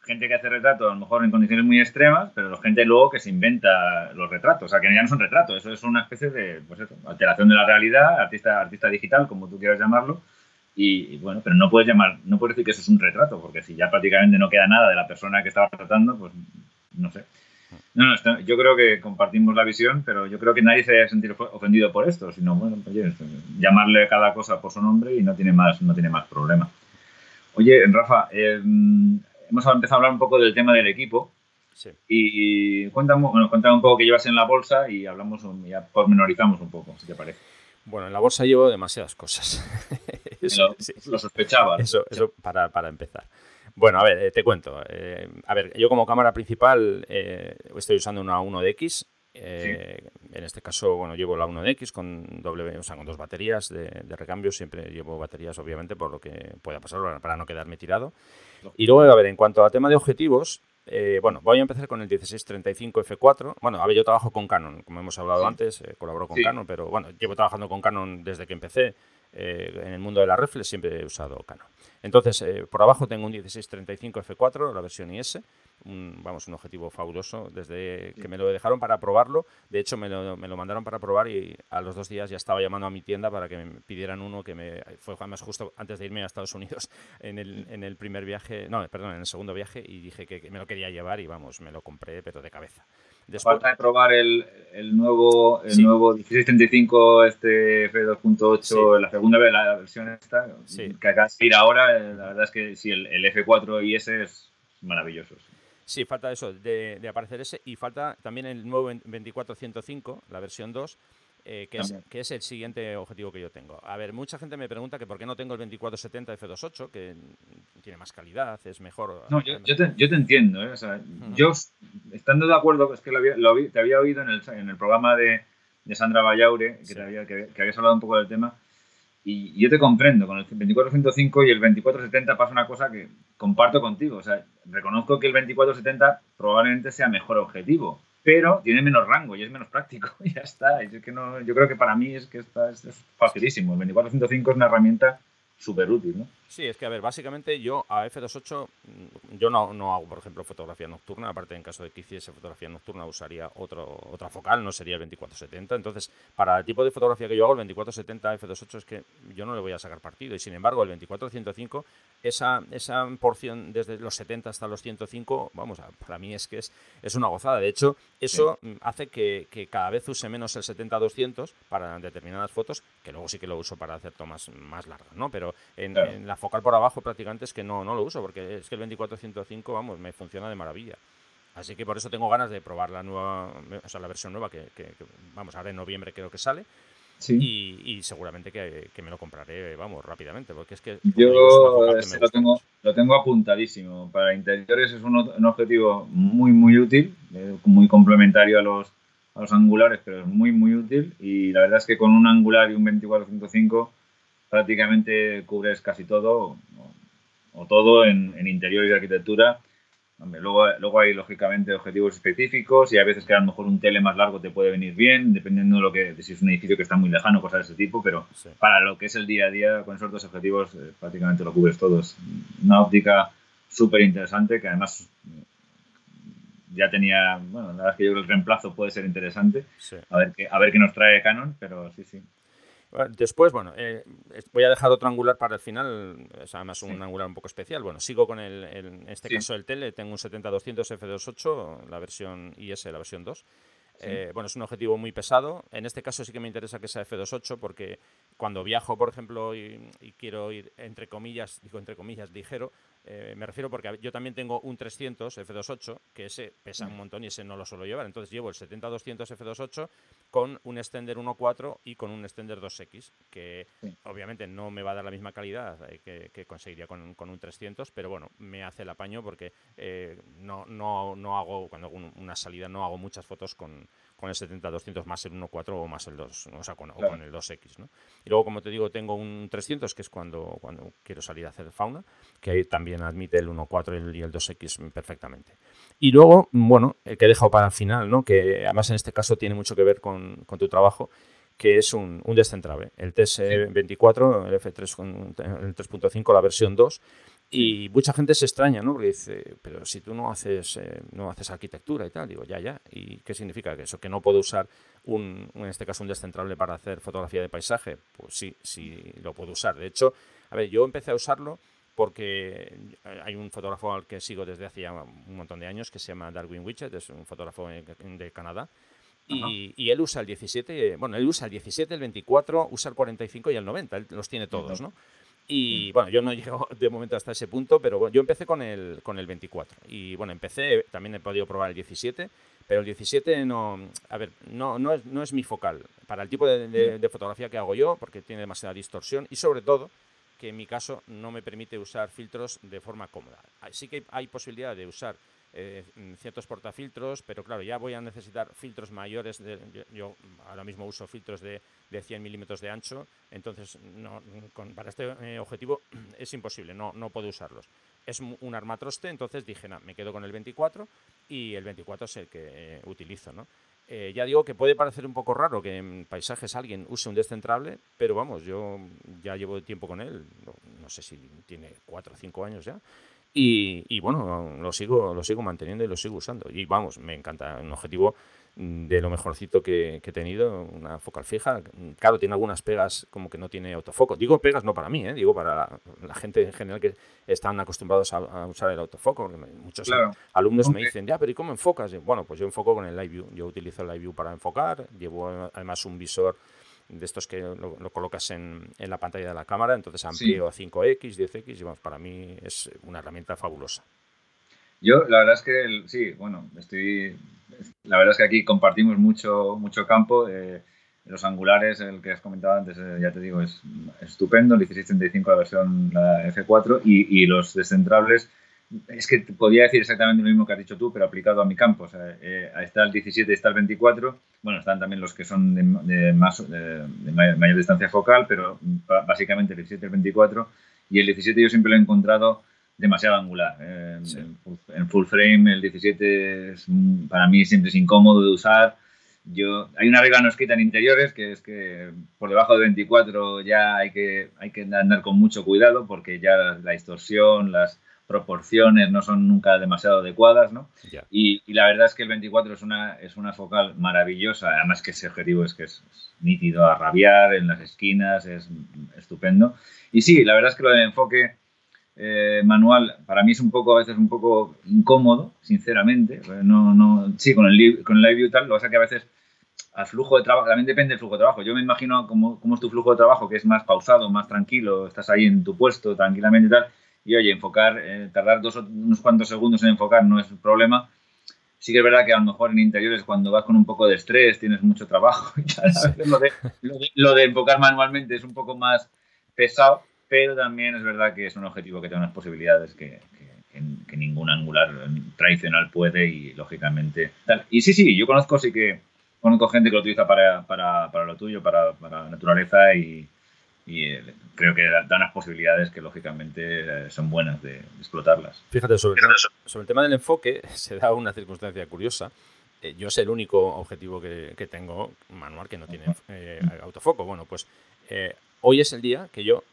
Speaker 1: gente que hace retrato a lo mejor en condiciones muy extremas, pero gente luego que se inventa los retratos, o sea, que ya no son retratos, eso es una especie de pues alteración de la realidad, artista, artista digital, como tú quieras llamarlo, y, bueno, pero no puedes llamar, no puedes decir que eso es un retrato, porque si ya prácticamente no queda nada de la persona que estaba tratando, pues no sé. No, no, yo creo que compartimos la visión, pero yo creo que nadie se debe sentir ofendido por esto, sino bueno, oye, llamarle cada cosa por su nombre y no tiene más, no tiene más problema. Oye, Rafa, em, hemos empezado a hablar un poco del tema del equipo. Sí. Y cuéntame, bueno, cuéntame un poco qué llevas en la bolsa y hablamos, ya pormenorizamos un poco, si te parece.
Speaker 2: Bueno, en la bolsa llevo demasiadas cosas.
Speaker 1: lo, lo, sospechaba.
Speaker 2: Eso, eso para, para, empezar. Bueno, a ver, eh, te cuento. Eh, a ver, yo como cámara principal eh, estoy usando una 1DX eh, en este caso, bueno, llevo la 1DX con doble, o sea, con dos baterías de, recambio. Siempre llevo baterías, obviamente, por lo que pueda pasar para no quedarme tirado. Y luego, a ver, en cuanto a tema de objetivos, eh, bueno, voy a empezar con el 1635 F4. Bueno, a ver, yo trabajo con Canon, como hemos hablado antes, eh, colaboro con Canon, pero bueno, llevo trabajando con Canon desde que empecé. en el mundo de la reflex siempre he usado Canon. Entonces, por abajo tengo un 1635 F4, la versión IS un, vamos, un objetivo fabuloso desde que me lo dejaron para probarlo. De hecho, me lo, me lo, mandaron para probar y a los dos días ya estaba llamando a mi tienda para que me pidieran uno que me fue además justo antes de irme a Estados Unidos en el, en el primer viaje, no, perdón, en el segundo viaje y dije que, me lo quería llevar y vamos, me lo compré, pero de cabeza.
Speaker 1: Después, Falta de probar el, el nuevo, el nuevo 1635 este F2.8, la segunda vez, la versión esta, que acaba de ir ahora, eh, la verdad es que sí, el, el F4 y ese es maravilloso.
Speaker 2: Sí, falta eso, de, aparecer ese. Y falta también el nuevo 2405, la versión 2, eh, que, es, que, es, el siguiente objetivo que yo tengo. A ver, mucha gente me pregunta que por qué no tengo el 2470 F28, que tiene más calidad, es mejor.
Speaker 1: No, yo, yo, te, yo te, entiendo. ¿eh? O sea, Yo, estando de acuerdo, es que lo, te había oído en el, en el programa de, de Sandra Vallaure, que, había, que, que habías hablado un poco del tema. Y yo te comprendo, con el 2405 y el 2470 pasa una cosa que comparto contigo. O sea, reconozco que el 2470 probablemente sea mejor objetivo, pero tiene menos rango y es menos práctico. Ya está. Es que no, yo creo que para mí es que está, es, es facilísimo. El 2405 es una herramienta súper útil, ¿no?
Speaker 2: Sí, es que, a ver, básicamente yo a F28, mm, yo no, no, hago, por ejemplo, fotografía nocturna, aparte en caso de que hiciese fotografía nocturna usaría otro, otra focal, no sería el 2470. Entonces, para el tipo de fotografía que yo hago, el 2470 F28 es que yo no le voy a sacar partido. Y sin embargo, el 2405, esa, esa porción desde los 70 hasta los 105, vamos, para mí es que es, es una gozada. De hecho, eso mm, hace que, que, cada vez use menos el 70-200 para determinadas fotos, que luego sí que lo uso para hacer tomas más largas, ¿no? Pero en, en la focal por abajo prácticamente es que no, no lo uso, porque es que el 2405, vamos, me funciona de maravilla. Así que por eso tengo ganas de probar la nueva, o sea, la versión nueva que, vamos, ahora en noviembre creo que sale. Sí. Y, seguramente que, me lo compraré, vamos, rápidamente, porque es que...
Speaker 1: Yo lo, tengo, lo tengo apuntadísimo. Para interiores es un, un objetivo muy, muy útil, eh, muy complementario a los, a los angulares, pero es muy, muy útil. Y la verdad es que con un angular y un 2405 prácticamente cubres casi todo, o, todo en, interior y arquitectura. luego, luego hay lógicamente objetivos específicos y a veces que a lo mejor un tele más largo te puede venir bien, dependiendo de lo que, si es un edificio que está muy lejano, cosas de ese tipo, pero para lo que es el día a día, con esos dos objetivos eh, prácticamente lo cubres todos. Una óptica súper interesante que además ya tenía, bueno, la verdad es que yo creo que el reemplazo puede ser interesante. A, ver qué, a ver qué nos trae Canon, pero sí, sí.
Speaker 2: Después, bueno, eh, voy a dejar otro angular para el final, es además un angular un poco especial. Bueno, sigo con el, en este caso el tele, tengo un 70-200 f2.8, la versión IS, la versión 2. Eh, bueno, es un objetivo muy pesado. En este caso sí que me interesa que sea f2.8 porque cuando viajo, por ejemplo, y, y, quiero ir entre comillas, digo entre comillas, ligero, eh, me refiero porque yo también tengo un 300 F28, que ese pesa un montón y ese no lo suelo llevar. Entonces llevo el 70-200 F28 con un extender 1.4 y con un extender 2X, que obviamente no me va a dar la misma calidad eh, que, conseguiría con, un 300, pero bueno, me hace el apaño porque eh, no, no, no hago, cuando hago una salida, no hago muchas fotos con, con el 70-200 más el 1.4 o más el 2, o sea, con, con el 2X. ¿no? Y luego, como te digo, tengo un 300, que es cuando, cuando quiero salir a hacer fauna, que también admite el 1.4 y el 2X perfectamente. Y luego, bueno, el que he dejado para el final, ¿no? que además en este caso tiene mucho que ver con, con tu trabajo, que es un, un descentrable, el TS24, el F3, el 3.5, la versión 2, y mucha gente se extraña, ¿no? Porque dice, pero si tú no haces, eh, no haces arquitectura y tal, digo, ya, ya. ¿Y qué significa que eso? ¿Que no puedo usar, un, en este caso, un descentrable para hacer fotografía de paisaje? Pues sí, sí lo puedo usar. De hecho, a ver, yo empecé a usarlo porque hay un fotógrafo al que sigo desde hace ya un montón de años que se llama Darwin Witchet, es un fotógrafo de Canadá. Y, y, él usa el 17, bueno, él usa el 17, el 24, usa el 45 y el 90, él los tiene todos, ¿no? Y bueno, yo no llego de momento hasta ese punto, pero bueno, yo empecé con el, con el 24. Y bueno, empecé, también he podido probar el 17, pero el 17 no, a ver, no, no, es, no es mi focal para el tipo de, de, fotografía que hago yo, porque tiene demasiada distorsión y sobre todo que en mi caso no me permite usar filtros de forma cómoda. Sí que hay posibilidad de usar eh, ciertos portafiltros, pero claro, ya voy a necesitar filtros mayores. De, yo, ahora mismo uso filtros de, de 100 milímetros de ancho, entonces no, para este eh, objetivo es imposible, no, no puedo usarlos. Es un armatroste, entonces dije, no, me quedo con el 24 y el 24 es el que eh, utilizo, ¿no? ya digo que puede parecer un poco raro que en paisajes alguien use un descentrable, pero vamos, yo ya llevo tiempo con él, no, no sé si tiene 4 o 5 años ya, y, bueno, lo sigo, lo sigo manteniendo y lo sigo usando. Y vamos, me encanta. Un objetivo de lo mejorcito que, he tenido, una focal fija. Claro, tiene algunas pegas como que no tiene autofoco. Digo pegas no para mí, ¿eh? digo para la, gente en general que están acostumbrados a, usar el autofoco. Muchos alumnos me dicen, ya, pero ¿y cómo enfocas? bueno, pues yo enfoco con el Live View. Yo utilizo el Live View para enfocar. Llevo además un visor de estos que lo, colocas en, en, la pantalla de la cámara, entonces amplío a 5X, 10X, y vamos, para mí es una herramienta fabulosa.
Speaker 1: Yo, la verdad es que, sí, bueno, estoy, la verdad es que aquí compartimos mucho, mucho campo. Eh, los angulares, el que has comentado antes, eh, ya te digo, es, estupendo, el 1635 la versión la F4 y, y los descentrables es que podría decir exactamente lo mismo que has dicho tú, pero aplicado a mi campo. O sea, eh, está el 17 y está el 24. Bueno, están también los que son de, más, de, mayor, distancia focal, pero básicamente el 17 y el 24. Y el 17 yo siempre lo he encontrado demasiado angular. Eh, en, full frame el 17 es, para mí siempre es incómodo de usar. Yo, hay una regla no escrita en interiores que es que por debajo de 24 ya hay que, hay que andar con mucho cuidado porque ya la distorsión, las, proporciones no son nunca demasiado adecuadas, ¿no? Y, la verdad es que el 24 es una, es una focal maravillosa, además que ese objetivo es que es, nítido a rabiar en las esquinas, es estupendo. Y sí, la verdad es que lo del enfoque eh, manual para mí es un poco, a veces un poco incómodo, sinceramente. No, no, sí, con el, con el live view tal, lo que pasa que a veces al flujo de trabajo, también depende del flujo de trabajo. Yo me imagino cómo, cómo es tu flujo de trabajo, que es más pausado, más tranquilo, estás ahí en tu puesto tranquilamente y tal y oye, enfocar, eh, tardar dos, unos cuantos segundos en enfocar no es un problema. Sí que es verdad que a lo mejor en interiores cuando vas con un poco de estrés, tienes mucho trabajo y tal, lo, de, lo, de, enfocar manualmente es un poco más pesado, pero también es verdad que es un objetivo que tiene unas posibilidades que, que, ningún angular tradicional puede y lógicamente tal. Y sí, sí, yo conozco, sí que conozco gente que lo utiliza para, para, para lo tuyo, para, para naturaleza y, y eh, creo que da unas posibilidades que lógicamente son buenas de, explotarlas.
Speaker 2: Fíjate, sobre, sobre el tema del enfoque se da una circunstancia curiosa. yo es el único objetivo que, que tengo manual que no tiene autofoco. Bueno, pues hoy es el día que yo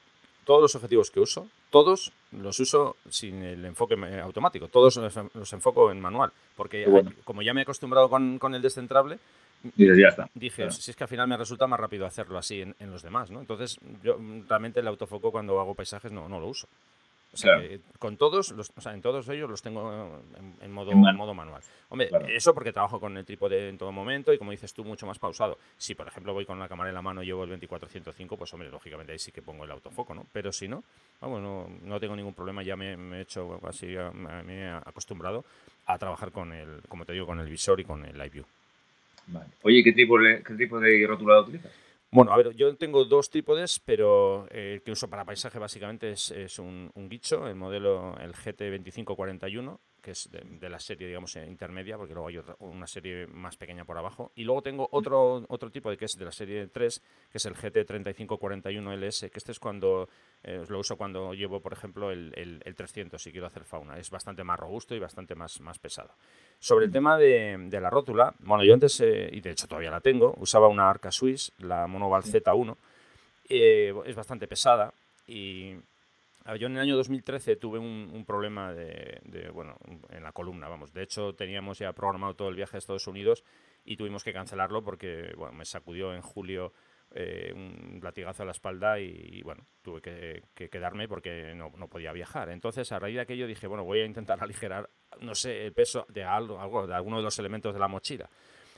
Speaker 2: todos los objetivos que uso, todos los uso sin el enfoque automático, todos los, enfoco en manual, porque como ya me he acostumbrado con, con el descentrable,
Speaker 1: ya está.
Speaker 2: Dije, si es que al final me resulta más rápido hacerlo así en, en, los demás, ¿no? Entonces, yo realmente el autofoco cuando hago paisajes no, no lo uso. O sea, con todos, los, o sea, en todos ellos los tengo en, modo, en modo manual. Hombre, eso porque trabajo con el trípode en todo momento y como dices tú, mucho más pausado. Si, por ejemplo, voy con la cámara en la mano y llevo el 2405, pues hombre, lógicamente ahí sí que pongo el autofoco, ¿no? Pero si no, vamos, no, no tengo ningún problema, ya me, he hecho así, me he acostumbrado a trabajar con el, como te digo, con el visor y con el live view.
Speaker 1: Oye, ¿qué tipo qué tipo de rotulado utilizas?
Speaker 2: Bueno, a ver, yo tengo dos trípodes, pero eh, el que uso para paisaje básicamente es, un, un, guicho, el modelo, el GT2541, que es de, la serie, digamos, eh, intermedia, porque luego hay otra, una serie más pequeña por abajo. Y luego tengo otro, otro tipo de que es de la serie 3, que es el GT3541LS, que este es cuando eh, lo uso cuando llevo, por ejemplo, el, el, 300 si quiero hacer fauna. Es bastante más robusto y bastante más, más pesado. Sobre el tema de, de la rótula, bueno, yo antes, eh, y de hecho todavía la tengo, usaba una Arca Swiss, la Monoval Z1. es bastante pesada y yo en el año 2013 tuve un, problema de, bueno, en la columna, vamos. De hecho, teníamos ya programado todo el viaje a Estados Unidos y tuvimos que cancelarlo porque bueno, me sacudió en julio eh, un latigazo a la espalda y, bueno, tuve que, quedarme porque no, no, podía viajar. Entonces, a raíz de aquello dije, bueno, voy a intentar aligerar, no sé, el peso de algo, algo de alguno de los elementos de la mochila.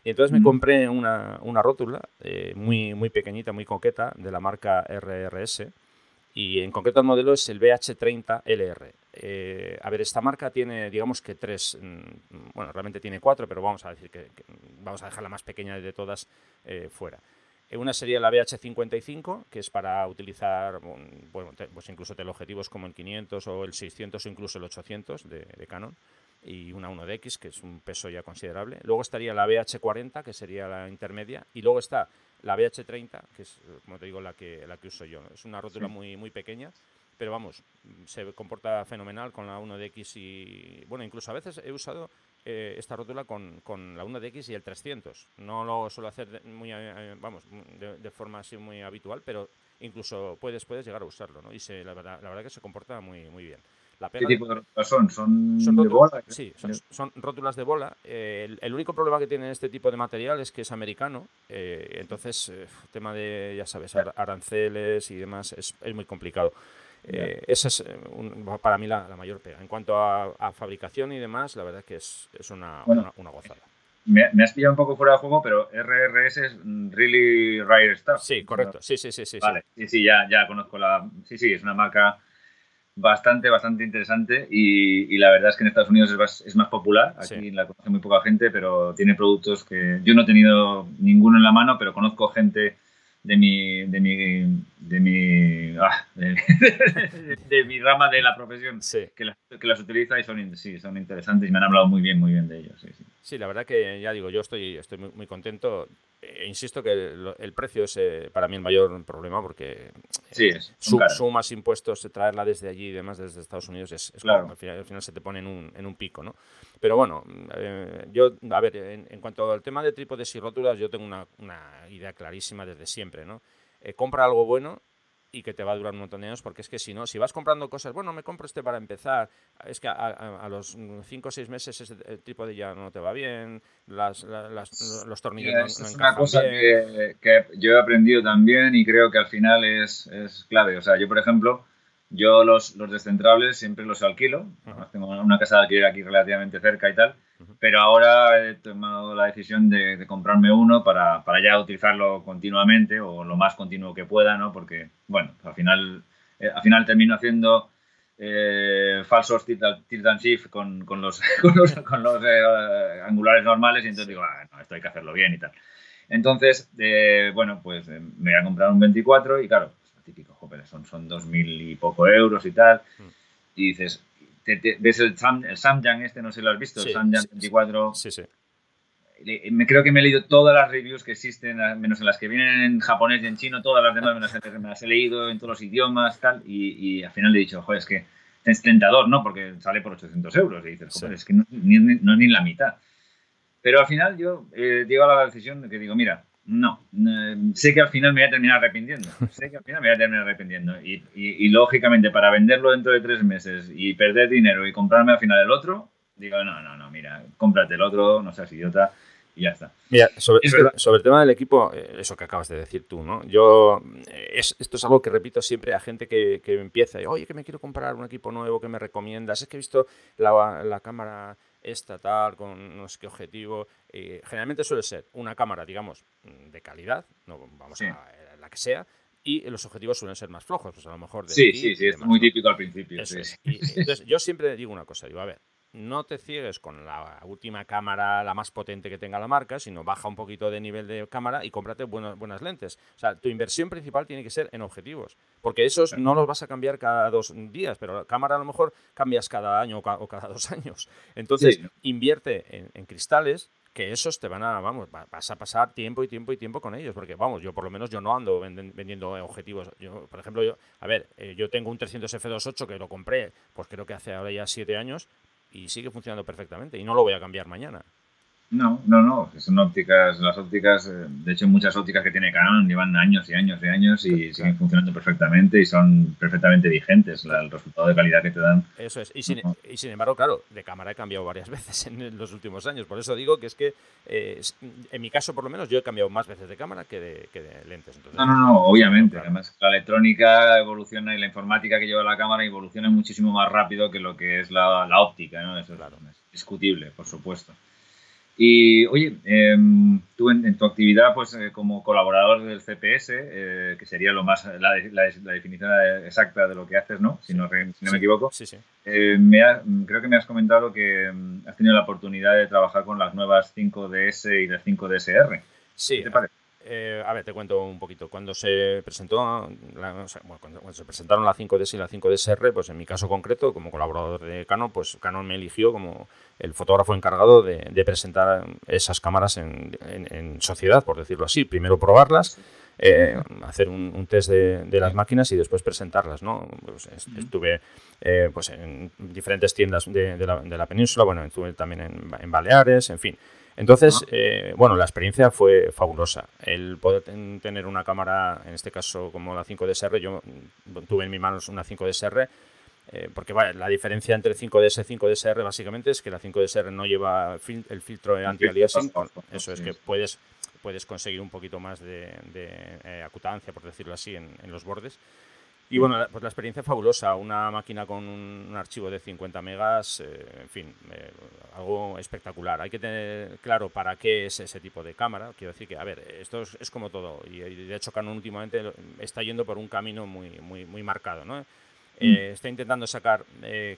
Speaker 2: Y entonces me compré una, una rótula eh, muy, muy pequeñita, muy coqueta, de la marca RRS y en concreto el modelo es el BH30LR. Eh, a ver, esta marca tiene, digamos que tres, mm, bueno, realmente tiene cuatro, pero vamos a decir que, vamos a dejar la más pequeña de todas eh, fuera. Eh, una sería la BH55, que es para utilizar, bueno, pues incluso teleobjetivos como el 500 o el 600 o incluso el 800 de, de Canon y una 1DX, que es un peso ya considerable. Luego estaría la BH40, que sería la intermedia, y luego está la BH30, que es, como te digo, la que, la que uso yo. Es una rótula muy, muy pequeña, pero vamos, se comporta fenomenal con la 1DX y, bueno, incluso a veces he usado eh, esta rótula con, con, la 1DX y el 300. No lo suelo hacer muy, eh, vamos, de, forma así muy habitual, pero incluso puedes, puedes llegar a usarlo, ¿no? Y se, la, verdad, la verdad que se comporta muy, muy bien.
Speaker 1: ¿Qué tipo de rótulas son? ¿Son, de bola?
Speaker 2: Sí, son, rótulas de bola. Eh, el, único problema que tiene este tipo de material es que es americano. Eh, entonces, eh, tema de, ya sabes, aranceles y demás es, es muy complicado. esa es para mí la, mayor pega. En cuanto a, fabricación y demás, la verdad es que es, es una, una, gozada.
Speaker 1: Me, has pillado un poco fuera de juego, pero RRS es Really Rare Stuff.
Speaker 2: Sí, correcto. Sí, sí, sí, sí.
Speaker 1: Vale, sí, sí, ya, ya conozco la. Sí, sí, es una marca bastante, bastante interesante y, la verdad es que en Estados Unidos es más, es más popular, aquí la conoce muy poca gente, pero tiene productos que yo no he tenido ninguno en la mano, pero conozco gente de mi, de mi, de mi, ah, de, mi rama de la profesión que, las, que, las, utiliza y son, sí, son interesantes y me han hablado muy bien, muy bien de ellos. Sí,
Speaker 2: sí. la verdad que ya digo, yo estoy, estoy muy, muy contento. E insisto que el, precio es eh, para mí el mayor problema porque
Speaker 1: sí, es,
Speaker 2: sumas impuestos, traerla desde allí y demás, desde Estados Unidos, es, claro. al, final, al, final, se te pone en un, en un pico, ¿no? Pero bueno, eh, yo, a ver, en, cuanto al tema de trípodes y rótulas, yo tengo una, una idea clarísima desde siempre, ¿no? Eh, compra algo bueno y que te va a durar un montón de años, porque es que si no, si vas comprando cosas, bueno, me compro este para empezar, es que a, los 5 o 6 meses ese trípode ya no te va bien, las, los tornillos no, no,
Speaker 1: Es una cosa que, que, yo he aprendido también y creo que al final es, es clave. O sea, yo, por ejemplo, yo los, los descentrables siempre los alquilo. Tengo una casa de alquiler aquí relativamente cerca y tal. Pero ahora he tomado la decisión de, comprarme uno para, para, ya utilizarlo continuamente o lo más continuo que pueda, ¿no? Porque, bueno, al final, eh, al final termino haciendo eh, falsos tilt, and shift con, con los, con los, con los eh, angulares normales y entonces digo, ah, no, esto hay que hacerlo bien y tal. Entonces, bueno, pues me voy a comprar un 24 y claro, típico, joder, son, son 2.000 y poco euros y tal. Mm. Y dices, ves el, Sam, el Samyang este, no sé si lo has visto, el Samyang 24.
Speaker 2: Sí, sí.
Speaker 1: me creo que me he leído todas las reviews que existen, menos en las que vienen en japonés y en chino, todas las demás me las, he leído en todos los idiomas, tal, y, al final le he dicho, joder, es que es tentador, ¿no? Porque sale por 800 euros y dices, joder, es que no, ni, no, es ni la mitad. Pero al final yo eh, llego a la decisión de que digo, mira, no, sé que al final me voy a terminar arrepintiendo, sé que al final me voy a terminar arrepintiendo. Y, y, lógicamente para venderlo dentro de tres meses y perder dinero y comprarme al final el otro, digo, no, no, no, mira, cómprate el otro, no seas idiota y ya está.
Speaker 2: Mira, sobre, el tema del equipo, eh, eso que acabas de decir tú, ¿no? Yo, eh, esto es algo que repito siempre a gente que, que empieza, y, oye, que me quiero comprar un equipo nuevo, que me recomiendas? Es que he visto la, la cámara esta tal, con no sé qué objetivo. generalmente suele ser una cámara, digamos, de calidad, no vamos a la que sea, y los objetivos suelen ser más flojos, pues a lo mejor de
Speaker 1: Sí, sí, sí, es muy típico al principio.
Speaker 2: entonces, yo siempre digo una cosa, digo, a ver, no te ciegues con la última cámara, la más potente que tenga la marca, sino baja un poquito de nivel de cámara y cómprate buenas, buenas lentes. O sea, tu inversión principal tiene que ser en objetivos, porque esos no los vas a cambiar cada dos días, pero la cámara a lo mejor cambias cada año o, cada dos años. Entonces, invierte en, cristales que esos te van a, vamos, vas a pasar tiempo y tiempo y tiempo con ellos, porque vamos, yo por lo menos yo no ando vendiendo objetivos. Yo, por ejemplo, yo, a ver, eh, yo tengo un 300 F28 que lo compré, pues creo que hace ahora ya siete años, y sigue funcionando perfectamente y no lo voy a cambiar mañana.
Speaker 1: No, no, no, son ópticas, las ópticas, eh, de hecho muchas ópticas que tiene Canon llevan años y años y años y siguen funcionando perfectamente y son perfectamente vigentes el resultado de calidad que te dan.
Speaker 2: Eso es, y sin, y sin, embargo, claro, de cámara he cambiado varias veces en los últimos años, por eso digo que es que, eh, en mi caso por lo menos, yo he cambiado más veces de cámara que de, que de lentes.
Speaker 1: no, no, no, obviamente, además la electrónica evoluciona y la informática que lleva la cámara evoluciona muchísimo más rápido que lo que es la, la óptica, ¿no? Eso claro. es discutible, por supuesto. Y oye, em, tú en, tu actividad pues eh, como colaborador del CPS, eh, que sería lo más la, definición exacta de lo que haces, ¿no? Si no, si no me equivoco.
Speaker 2: Sí, sí.
Speaker 1: Eh, creo que me has comentado que em, has tenido la oportunidad de trabajar con las nuevas 5DS y las 5DSR.
Speaker 2: Sí. ¿Qué te parece? Eh, a ver, te cuento un poquito. Cuando se presentó, cuando, se presentaron la 5DS y la 5DSR, pues en mi caso concreto, como colaborador de Canon, pues Canon me eligió como el fotógrafo encargado de, presentar esas cámaras en, sociedad, por decirlo así. Primero probarlas, eh, hacer un, test de, las máquinas y después presentarlas, ¿no? Pues estuve eh, pues en diferentes tiendas de, la, península, bueno, estuve también en Baleares, en fin. Entonces, eh, bueno, la experiencia fue fabulosa. El poder tener una cámara, en este caso como la 5DSR, yo tuve en mis manos una 5DSR, eh, porque la diferencia entre 5DS y 5DSR básicamente es que la 5DSR no lleva el filtro anti-aliasing, eso es que puedes, puedes conseguir un poquito más de, eh, acutancia, por decirlo así, en los bordes. Y bueno, pues la experiencia fabulosa, una máquina con un, archivo de 50 megas, eh, en fin, eh, algo espectacular. Hay que tener claro para qué es ese tipo de cámara. Quiero decir que, a ver, esto es, como todo. Y, de hecho Canon últimamente está yendo por un camino muy, muy, muy marcado. ¿no? Eh, mm. está intentando sacar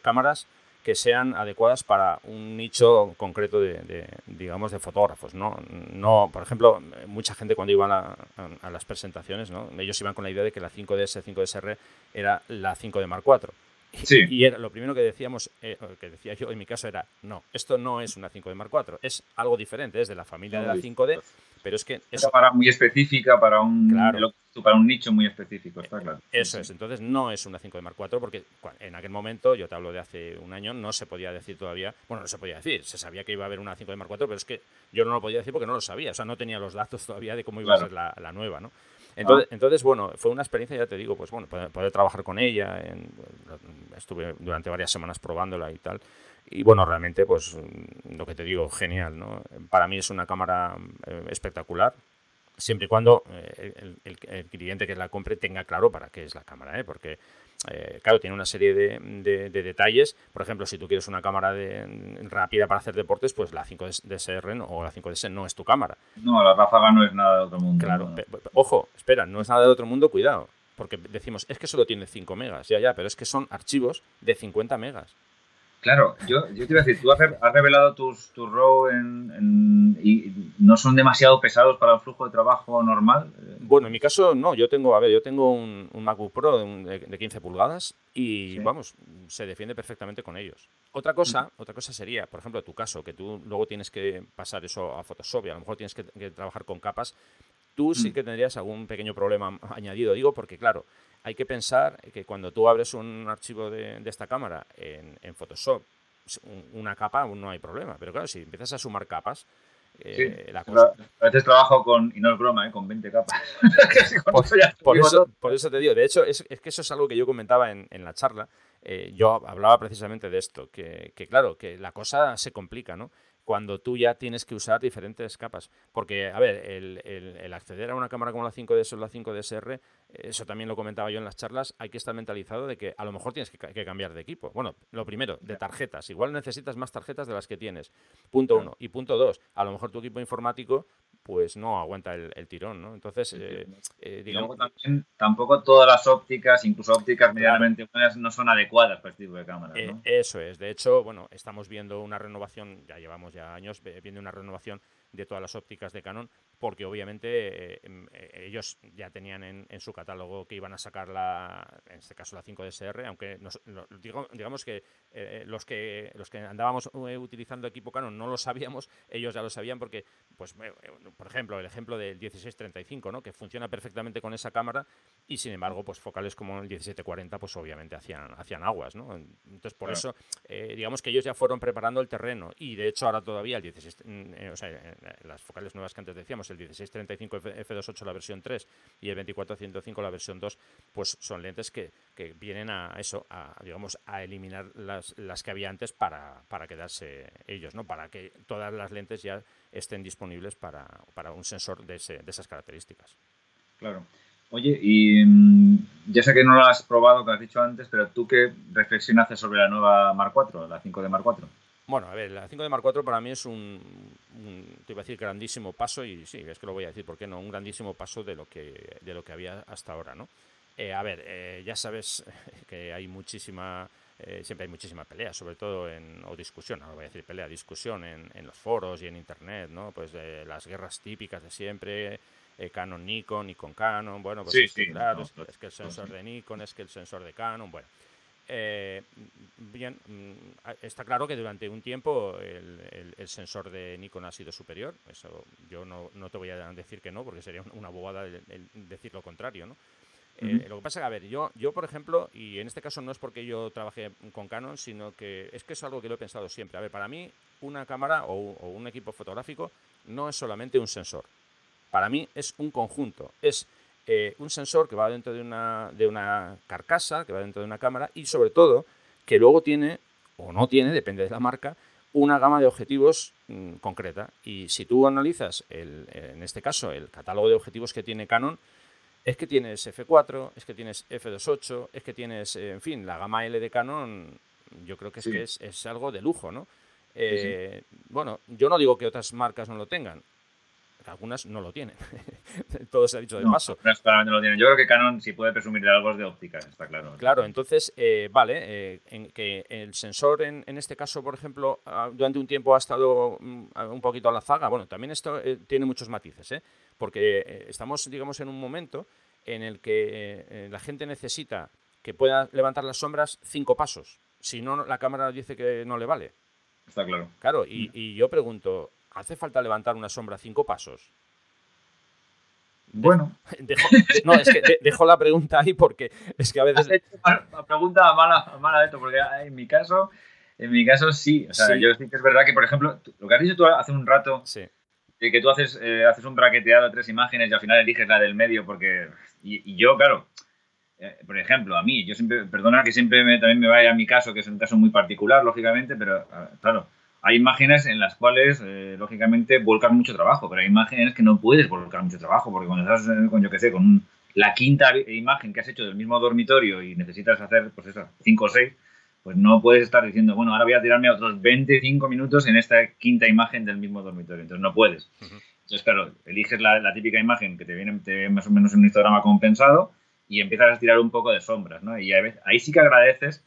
Speaker 2: cámaras que sean adecuadas para un nicho concreto de, digamos, de fotógrafos, ¿no? No, por ejemplo, mucha gente cuando iba a, las presentaciones, ¿no? Ellos iban con la idea de que la 5DS, 5DSR era la 5D Mark IV. Y era, lo primero que decíamos, eh, que decía yo en mi caso era, no, esto no es una 5D Mark IV, es algo diferente, es de la familia de la 5D, pero es que
Speaker 1: eso... Para muy específica, para un, para un nicho muy específico, está claro.
Speaker 2: Eso es, entonces no es una 5D Mark IV porque en aquel momento, yo te hablo de hace un año, no se podía decir todavía, bueno, no se podía decir, se sabía que iba a haber una 5D Mark IV, pero es que yo no lo podía decir porque no lo sabía, o sea, no tenía los datos todavía de cómo iba a ser la, la nueva, ¿no? Entonces, entonces, bueno, fue una experiencia, ya te digo, pues bueno, poder, trabajar con ella, estuve durante varias semanas probándola y tal. Y bueno, realmente, pues lo que te digo, genial, ¿no? Para mí es una cámara eh, espectacular, siempre y cuando eh, el, cliente que la compre tenga claro para qué es la cámara, ¿eh? Porque eh, claro, tiene una serie de, detalles. Por ejemplo, si tú quieres una cámara de, rápida para hacer deportes, pues la 5DS o la 5DS no es tu cámara.
Speaker 1: No, la ráfaga no es nada de otro mundo.
Speaker 2: Claro, ojo, espera, no es nada de otro mundo, cuidado. Porque decimos, es que solo tiene 5 megas, ya, ya, pero es que son archivos de 50 megas.
Speaker 1: Claro, yo, yo te iba a decir, tú has, revelado tus, tus RAW en, y no son demasiado pesados para el flujo de trabajo normal.
Speaker 2: Bueno, en mi caso no, yo tengo, a ver, yo tengo un, MacBook Pro de, 15 pulgadas y vamos, se defiende perfectamente con ellos. Otra cosa, otra cosa sería, por ejemplo, tu caso, que tú luego tienes que pasar eso a Photoshop y a lo mejor tienes que, trabajar con capas. Tú sí mm. que tendrías algún pequeño problema añadido, digo, porque claro, hay que pensar que cuando tú abres un archivo de, esta cámara en, Photoshop, una capa no hay problema, pero claro, si empiezas a sumar capas,
Speaker 1: eh, A veces trabajo con, y no es broma, ¿eh? con 20 capas.
Speaker 2: por, eso, te digo, de hecho, es, que eso es algo que yo comentaba en, en la charla, eh, yo hablaba precisamente de esto, que, claro, que la cosa se complica, ¿no? Cuando tú ya tienes que usar diferentes capas. Porque, a ver, el, acceder a una cámara como la 5DS o la 5DSR, eso también lo comentaba yo en las charlas, hay que estar mentalizado de que a lo mejor tienes que, cambiar de equipo. Bueno, lo primero, de tarjetas. Igual necesitas más tarjetas de las que tienes. Punto uno. Y punto dos, a lo mejor tu equipo informático pues no aguanta el, tirón, ¿no? Entonces, eh,
Speaker 1: eh, digamos... También, tampoco todas las ópticas, incluso ópticas medianamente buenas, no son adecuadas para este tipo de cámaras,
Speaker 2: ¿no? Eh, eso es. De hecho, bueno, estamos viendo una renovación, ya llevamos ya años viendo una renovación de todas las ópticas de Canon, porque obviamente eh, em, eh, ellos ya tenían en, su catálogo que iban a sacar la, en este caso la 5DSR, aunque digamos que, eh, los que los que andábamos utilizando equipo Canon no lo sabíamos, ellos ya lo sabían porque, pues, por ejemplo, el ejemplo del 1635, ¿no? que funciona perfectamente con esa cámara y sin embargo, pues focales como el 1740, pues obviamente hacían, hacían aguas, ¿no? Entonces, por eso, digamos que ellos ya fueron preparando el terreno y de hecho ahora todavía el 16, mm, o sea, las focales nuevas que antes decíamos, el 1635 F28 la versión 3 y el 2405 la versión 2, pues son lentes que, vienen a eso, a, digamos, a eliminar las, las que había antes para, para, quedarse ellos, ¿no? Para que todas las lentes ya estén disponibles para, para un sensor de, ese, de esas características.
Speaker 1: Claro. Oye, y mm, ya sé que no lo has probado, que has dicho antes, pero ¿tú qué reflexión haces sobre la nueva Mark 4, la 5 de Mark 4?
Speaker 2: Bueno, a ver, la 5 de Mark IV para mí es un, te iba a decir, grandísimo paso, y sí, es que lo voy a decir, ¿por qué no? Un grandísimo paso de lo que, de lo que había hasta ahora, ¿no? Eh, a ver, eh, ya sabes que hay muchísima, eh, siempre hay muchísima pelea, sobre todo en, o discusión, no voy a decir pelea, discusión en, en los foros y en internet, ¿no? Pues de las guerras típicas de siempre, Canon Nikon, Nikon Canon, bueno, pues
Speaker 1: sí, sí,
Speaker 2: claro, es, que el sensor de Nikon, es que el sensor de Canon, bueno. Eh, bien, mm, está claro que durante un tiempo el, sensor de Nikon ha sido superior. Eso yo no, te voy a decir que no, porque sería una bobada decir lo contrario, ¿no? Eh, lo que pasa es que, a ver, yo, yo, por ejemplo, y en este caso no es porque yo trabajé con Canon, sino que es que es algo que lo he pensado siempre. A ver, para mí, una cámara o, un equipo fotográfico no es solamente un sensor. Para mí es un conjunto. Es eh, un sensor que va dentro de una, de una carcasa, que va dentro de una cámara y sobre todo que luego tiene, o no tiene, depende de la marca, una gama de objetivos mm, concreta. Y si tú analizas, el, en este caso, el catálogo de objetivos que tiene Canon, es que tienes F4, es que tienes F28, es que tienes, en fin, la gama L de Canon, yo creo que es, que es, algo de lujo, ¿no? Eh, bueno, yo no digo que otras marcas no lo tengan algunas no lo tienen. Todo se ha dicho de paso.
Speaker 1: No, lo tienen. Yo creo que Canon, si puede presumir de algo, es de óptica, está claro.
Speaker 2: Claro, entonces, eh, vale, eh, en que el sensor en, este caso, por ejemplo, durante un tiempo ha estado mm, un poquito a la zaga. Bueno, también esto eh, tiene muchos matices, porque estamos, digamos, en un momento en el que la gente necesita que pueda levantar las sombras cinco pasos. Si no, la cámara dice que no le vale.
Speaker 1: Está claro.
Speaker 2: Claro, y, y yo pregunto, ¿hace falta levantar una sombra cinco pasos?
Speaker 1: Bueno.
Speaker 2: no, es que dejo la pregunta ahí porque es que a veces.
Speaker 1: Una pregunta mala, mala esto, porque en mi caso, en mi caso sí. O sea, yo sí que es verdad que, por ejemplo, lo que has dicho tú hace un rato, sí. que tú haces, eh, haces un braqueteado de tres imágenes y al final eliges la del medio, porque. Y, yo, claro, eh, por ejemplo, a mí, yo siempre, perdona que siempre también me vaya a mi caso, que es un caso muy particular, lógicamente, pero claro hay imágenes en las cuales, eh, lógicamente, volcas mucho trabajo, pero hay imágenes que no puedes volcar mucho trabajo, porque cuando estás eh, con, yo qué sé, con la quinta imagen que has hecho del mismo dormitorio y necesitas hacer, pues cinco o seis, pues no puedes estar diciendo, bueno, ahora voy a tirarme otros 25 minutos en esta quinta imagen del mismo dormitorio. Entonces no puedes. Entonces, claro, eliges la, típica imagen que te viene, te más o menos en un histograma compensado y empiezas a tirar un poco de sombras, ¿no? Y ahí sí que agradeces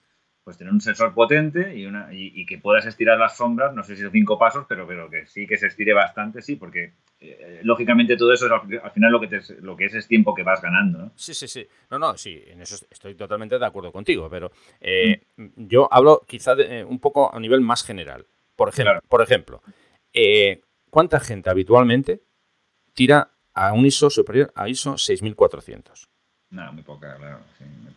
Speaker 1: pues tener un sensor potente y, una, y, que puedas estirar las sombras, no sé si son cinco pasos, pero, pero que sí que se estire bastante, sí, porque eh, lógicamente todo eso al, final lo que, te, lo que es es tiempo que vas ganando. ¿no?
Speaker 2: Sí, sí, sí. No, no, sí, en eso estoy totalmente de acuerdo contigo, pero eh, mm. yo hablo quizá de, un poco a nivel más general. Por ejemplo, por ejemplo ¿cuánta gente habitualmente tira a un ISO superior a ISO 6400?
Speaker 1: No, muy poca, claro.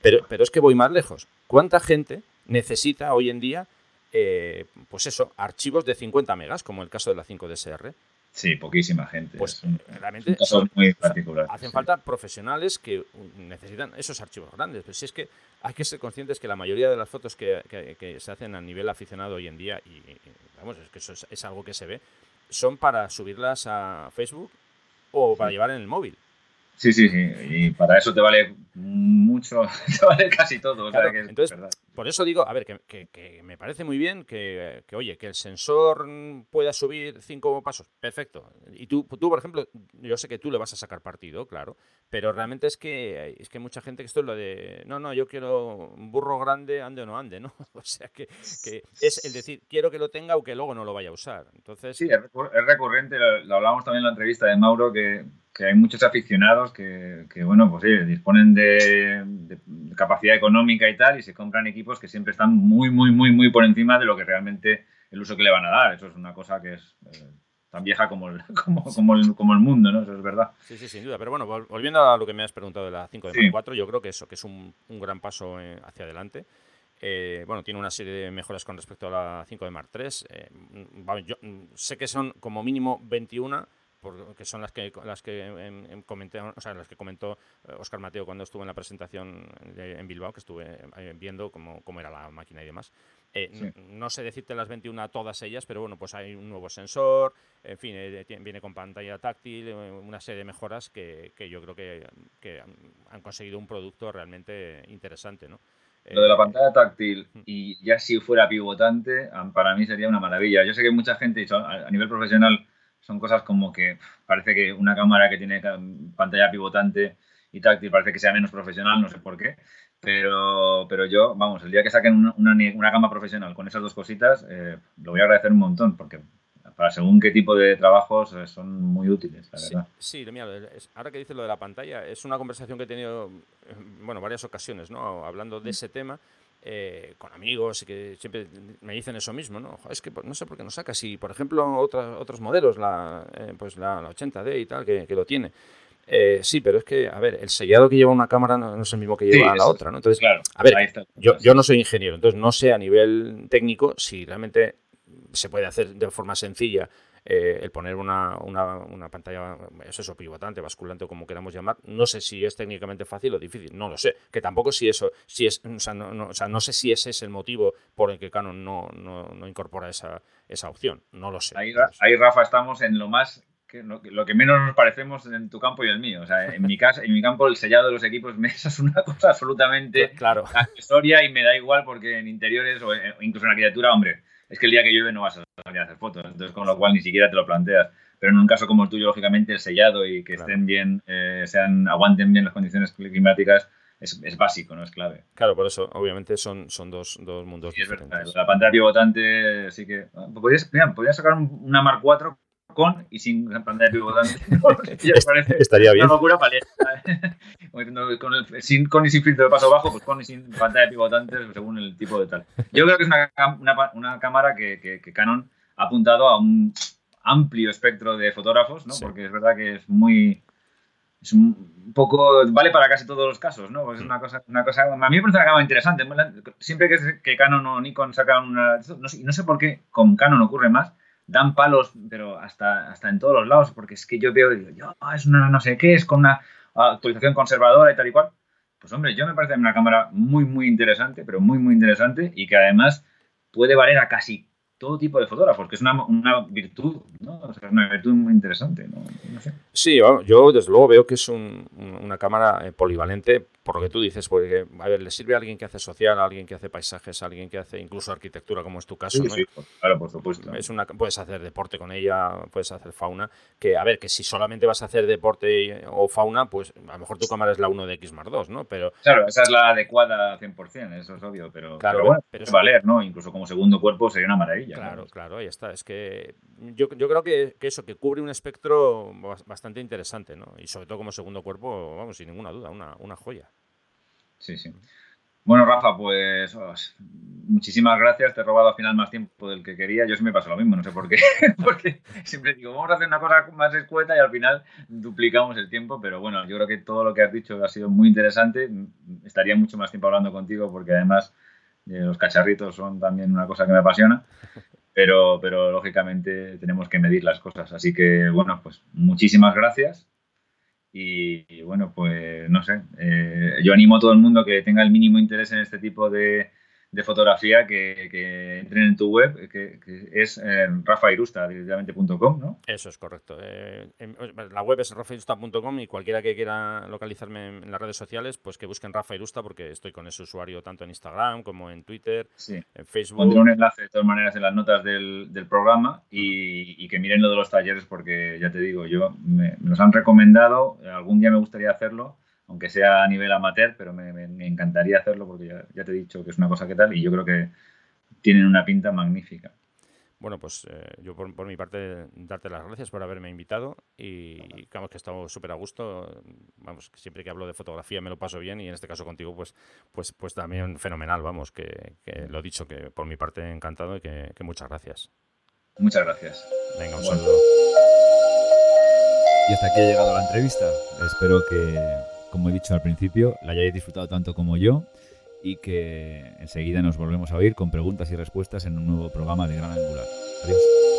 Speaker 2: pero, pero es que voy más lejos. ¿Cuánta gente necesita hoy en día, eh, pues eso, archivos de 50 megas, como el caso de la 5DSR.
Speaker 1: Sí, poquísima gente.
Speaker 2: Pues realmente
Speaker 1: muy particular.
Speaker 2: hacen falta profesionales que necesitan esos archivos grandes. Pero si es que hay que ser conscientes que la mayoría de las fotos que, se hacen a nivel aficionado hoy en día, y, vamos, es que eso es, algo que se ve, son para subirlas a Facebook o para llevar en el móvil.
Speaker 1: Sí, sí, sí. Y para eso te vale mucho, te vale casi todo.
Speaker 2: entonces, por eso digo, a ver, que, me parece muy bien que, oye, que el sensor pueda subir cinco pasos. Perfecto. Y tú, tú, por ejemplo, yo sé que tú le vas a sacar partido, claro. Pero realmente es que es que mucha gente que esto es lo de, no, no, yo quiero un burro grande, ande o no ande, ¿no? O sea, que, es el decir, quiero que lo tenga o que luego no lo vaya a usar. Entonces...
Speaker 1: Sí, es recurrente, lo hablábamos también en la entrevista de Mauro, que que hay muchos aficionados que, bueno, pues sí, disponen de, capacidad económica y tal, y se compran equipos que siempre están muy, muy, muy, muy por encima de lo que realmente el uso que le van a dar. Eso es una cosa que es eh, tan vieja como el, como, como, el, como el mundo, ¿no? Eso es verdad.
Speaker 2: Sí, sí, sin duda. Pero bueno, volviendo a lo que me has preguntado de la 5 de 4, yo creo que eso, que es un, un gran paso eh, hacia adelante. Eh, bueno, tiene una serie de mejoras con respecto a la 5 de Mark 3. yo sé que son como mínimo 21 porque son las que las que em, em, comenté, o sea, las que comentó Oscar eh, Mateo cuando estuvo en la presentación en Bilbao, que estuve eh, viendo cómo, cómo, era la máquina y demás. Eh, no, sé decirte las 21 todas ellas, pero bueno, pues hay un nuevo sensor, en fin, viene con pantalla táctil, una serie de mejoras que, que yo creo que, que, han conseguido un producto realmente interesante, ¿no?
Speaker 1: Lo de la pantalla táctil y ya si fuera pivotante, para mí sería una maravilla. Yo sé que mucha gente, a nivel profesional, son cosas como que parece que una cámara que tiene pantalla pivotante y táctil parece que sea menos profesional, no sé por qué. Pero, pero yo, vamos, el día que saquen una, una, gama profesional con esas dos cositas, eh, lo voy a agradecer un montón, porque para según qué tipo de trabajos eh, son muy útiles, la verdad.
Speaker 2: Sí, mira, ahora que dices lo de la pantalla, es una conversación que he tenido, eh, bueno, varias ocasiones, ¿no? Hablando de mm. ese tema. Eh, con amigos y que siempre me dicen eso mismo, ¿no? Es que no sé por qué no sacas. Y, por ejemplo, otros modelos, la, eh, pues la, 80D y tal, que, lo tiene. Eh, sí, pero es que, a ver, el sellado que lleva una cámara no, es el mismo que lleva la otra, ¿no? Entonces, a ver, yo, yo no soy ingeniero, entonces no sé a nivel técnico si realmente se puede hacer de forma sencilla eh, el poner una, una, pantalla, es eso, pivotante, basculante o como queramos llamar, no sé si es técnicamente fácil o difícil, no lo sé. Que tampoco si eso, si es, o sea, no, o sea, no sé si ese es el motivo por el que Canon no, no, incorpora esa, esa opción, no lo sé.
Speaker 1: Ahí, ahí, Rafa, estamos en lo más que lo, que menos nos parecemos en tu campo y el mío. O sea, en mi casa, en mi campo el sellado de los equipos es una cosa absolutamente
Speaker 2: claro.
Speaker 1: accesoria y me da igual porque en interiores o, incluso en arquitectura, hombre, es que el día que llueve no vas a salir a hacer fotos, entonces con lo cual ni siquiera te lo planteas. Pero en un caso como el tuyo, lógicamente, el sellado y que estén bien, eh, sean, aguanten bien las condiciones climáticas, es, es, básico, no es clave.
Speaker 2: Claro, por eso, obviamente, son, son dos, dos mundos diferentes.
Speaker 1: La pantalla pivotante, sí que. Podrías, podrías sacar una Mark 4 con y sin pantalla pivotante.
Speaker 2: Estaría bien.
Speaker 1: Una locura con, el, sin, con y sin filtro de paso bajo, pues con y sin pantalla pivotante según el tipo de tal. Yo creo que es una, una, una cámara que, que, Canon ha apuntado a un amplio espectro de fotógrafos, ¿no? Porque es verdad que es muy es un poco vale para casi todos los casos, ¿no? Pues es una cosa, una cosa a mí me parece una cámara interesante. Siempre que, que Canon o Nikon sacan una no sé, no sé por qué con Canon ocurre más, dan palos, pero hasta, hasta en todos los lados, porque es que yo veo, digo, yo, ah, es una no sé qué, es con una actualización conservadora y tal y cual. Pues hombre, yo me parece una cámara muy, muy interesante, pero muy, muy interesante y que además puede valer a casi todo tipo de fotógrafos, que es una, una virtud, ¿no? es una virtud muy interesante. ¿no?
Speaker 2: Sí, yo desde luego veo que es una cámara eh, polivalente por lo que tú dices, porque, a ver, le sirve a alguien que hace social, a alguien que hace paisajes, a alguien que hace incluso arquitectura, como es tu caso.
Speaker 1: Sí, sí, claro, por supuesto.
Speaker 2: Es una, puedes hacer deporte con ella, puedes hacer fauna. Que, a ver, que si solamente vas a hacer deporte o fauna, pues a lo mejor tu cámara es la 1 de X más 2, ¿no? Pero,
Speaker 1: claro, esa es la adecuada 100%, eso es obvio, pero, claro, bueno, pero es valer, ¿no? Incluso como segundo cuerpo sería una maravilla.
Speaker 2: Claro, claro, ahí está. Es que yo, yo creo que, que, eso, que cubre un espectro bastante interesante, ¿no? Y sobre todo como segundo cuerpo, vamos, sin ninguna duda, una, una joya.
Speaker 1: Sí, sí. Bueno, Rafa, pues muchísimas gracias. Te he robado al final más tiempo del que quería. Yo sí me pasa lo mismo, no sé por qué. Porque siempre digo, vamos a hacer una cosa más escueta y al final duplicamos el tiempo. Pero bueno, yo creo que todo lo que has dicho ha sido muy interesante. Estaría mucho más tiempo hablando contigo porque además eh, los cacharritos son también una cosa que me apasiona. Pero, pero lógicamente tenemos que medir las cosas. Así que bueno, pues muchísimas gracias. Y, bueno, pues no sé, eh, yo animo a todo el mundo que tenga el mínimo interés en este tipo de, de fotografía que, que, entren en tu web, que, es eh, rafairusta directamente.com, ¿no?
Speaker 2: Eso es correcto. Eh, la web es rafairusta.com y cualquiera que quiera localizarme en, las redes sociales, pues que busquen Rafa Irusta porque estoy con ese usuario tanto en Instagram como en Twitter, en Facebook.
Speaker 1: Pondré un enlace de todas maneras en las notas del, del programa y, y, que miren lo de los talleres porque ya te digo, yo me, me los han recomendado, algún día me gustaría hacerlo aunque sea a nivel amateur, pero me, encantaría hacerlo porque ya, te he dicho que es una cosa que tal y yo creo que tienen una pinta magnífica.
Speaker 2: Bueno, pues eh, yo por, mi parte darte las gracias por haberme invitado y digamos que he estado súper a gusto. Vamos, siempre que hablo de fotografía me lo paso bien y en este caso contigo pues pues pues también fenomenal, vamos, que, lo he dicho, que por mi parte encantado y que, muchas gracias.
Speaker 1: Muchas gracias.
Speaker 2: Venga, un saludo.
Speaker 3: Y hasta aquí ha llegado la entrevista. Espero que como he dicho al principio, la hayáis disfrutado tanto como yo y que enseguida nos volvemos a oír con preguntas y respuestas en un nuevo programa de Gran Angular. Adiós.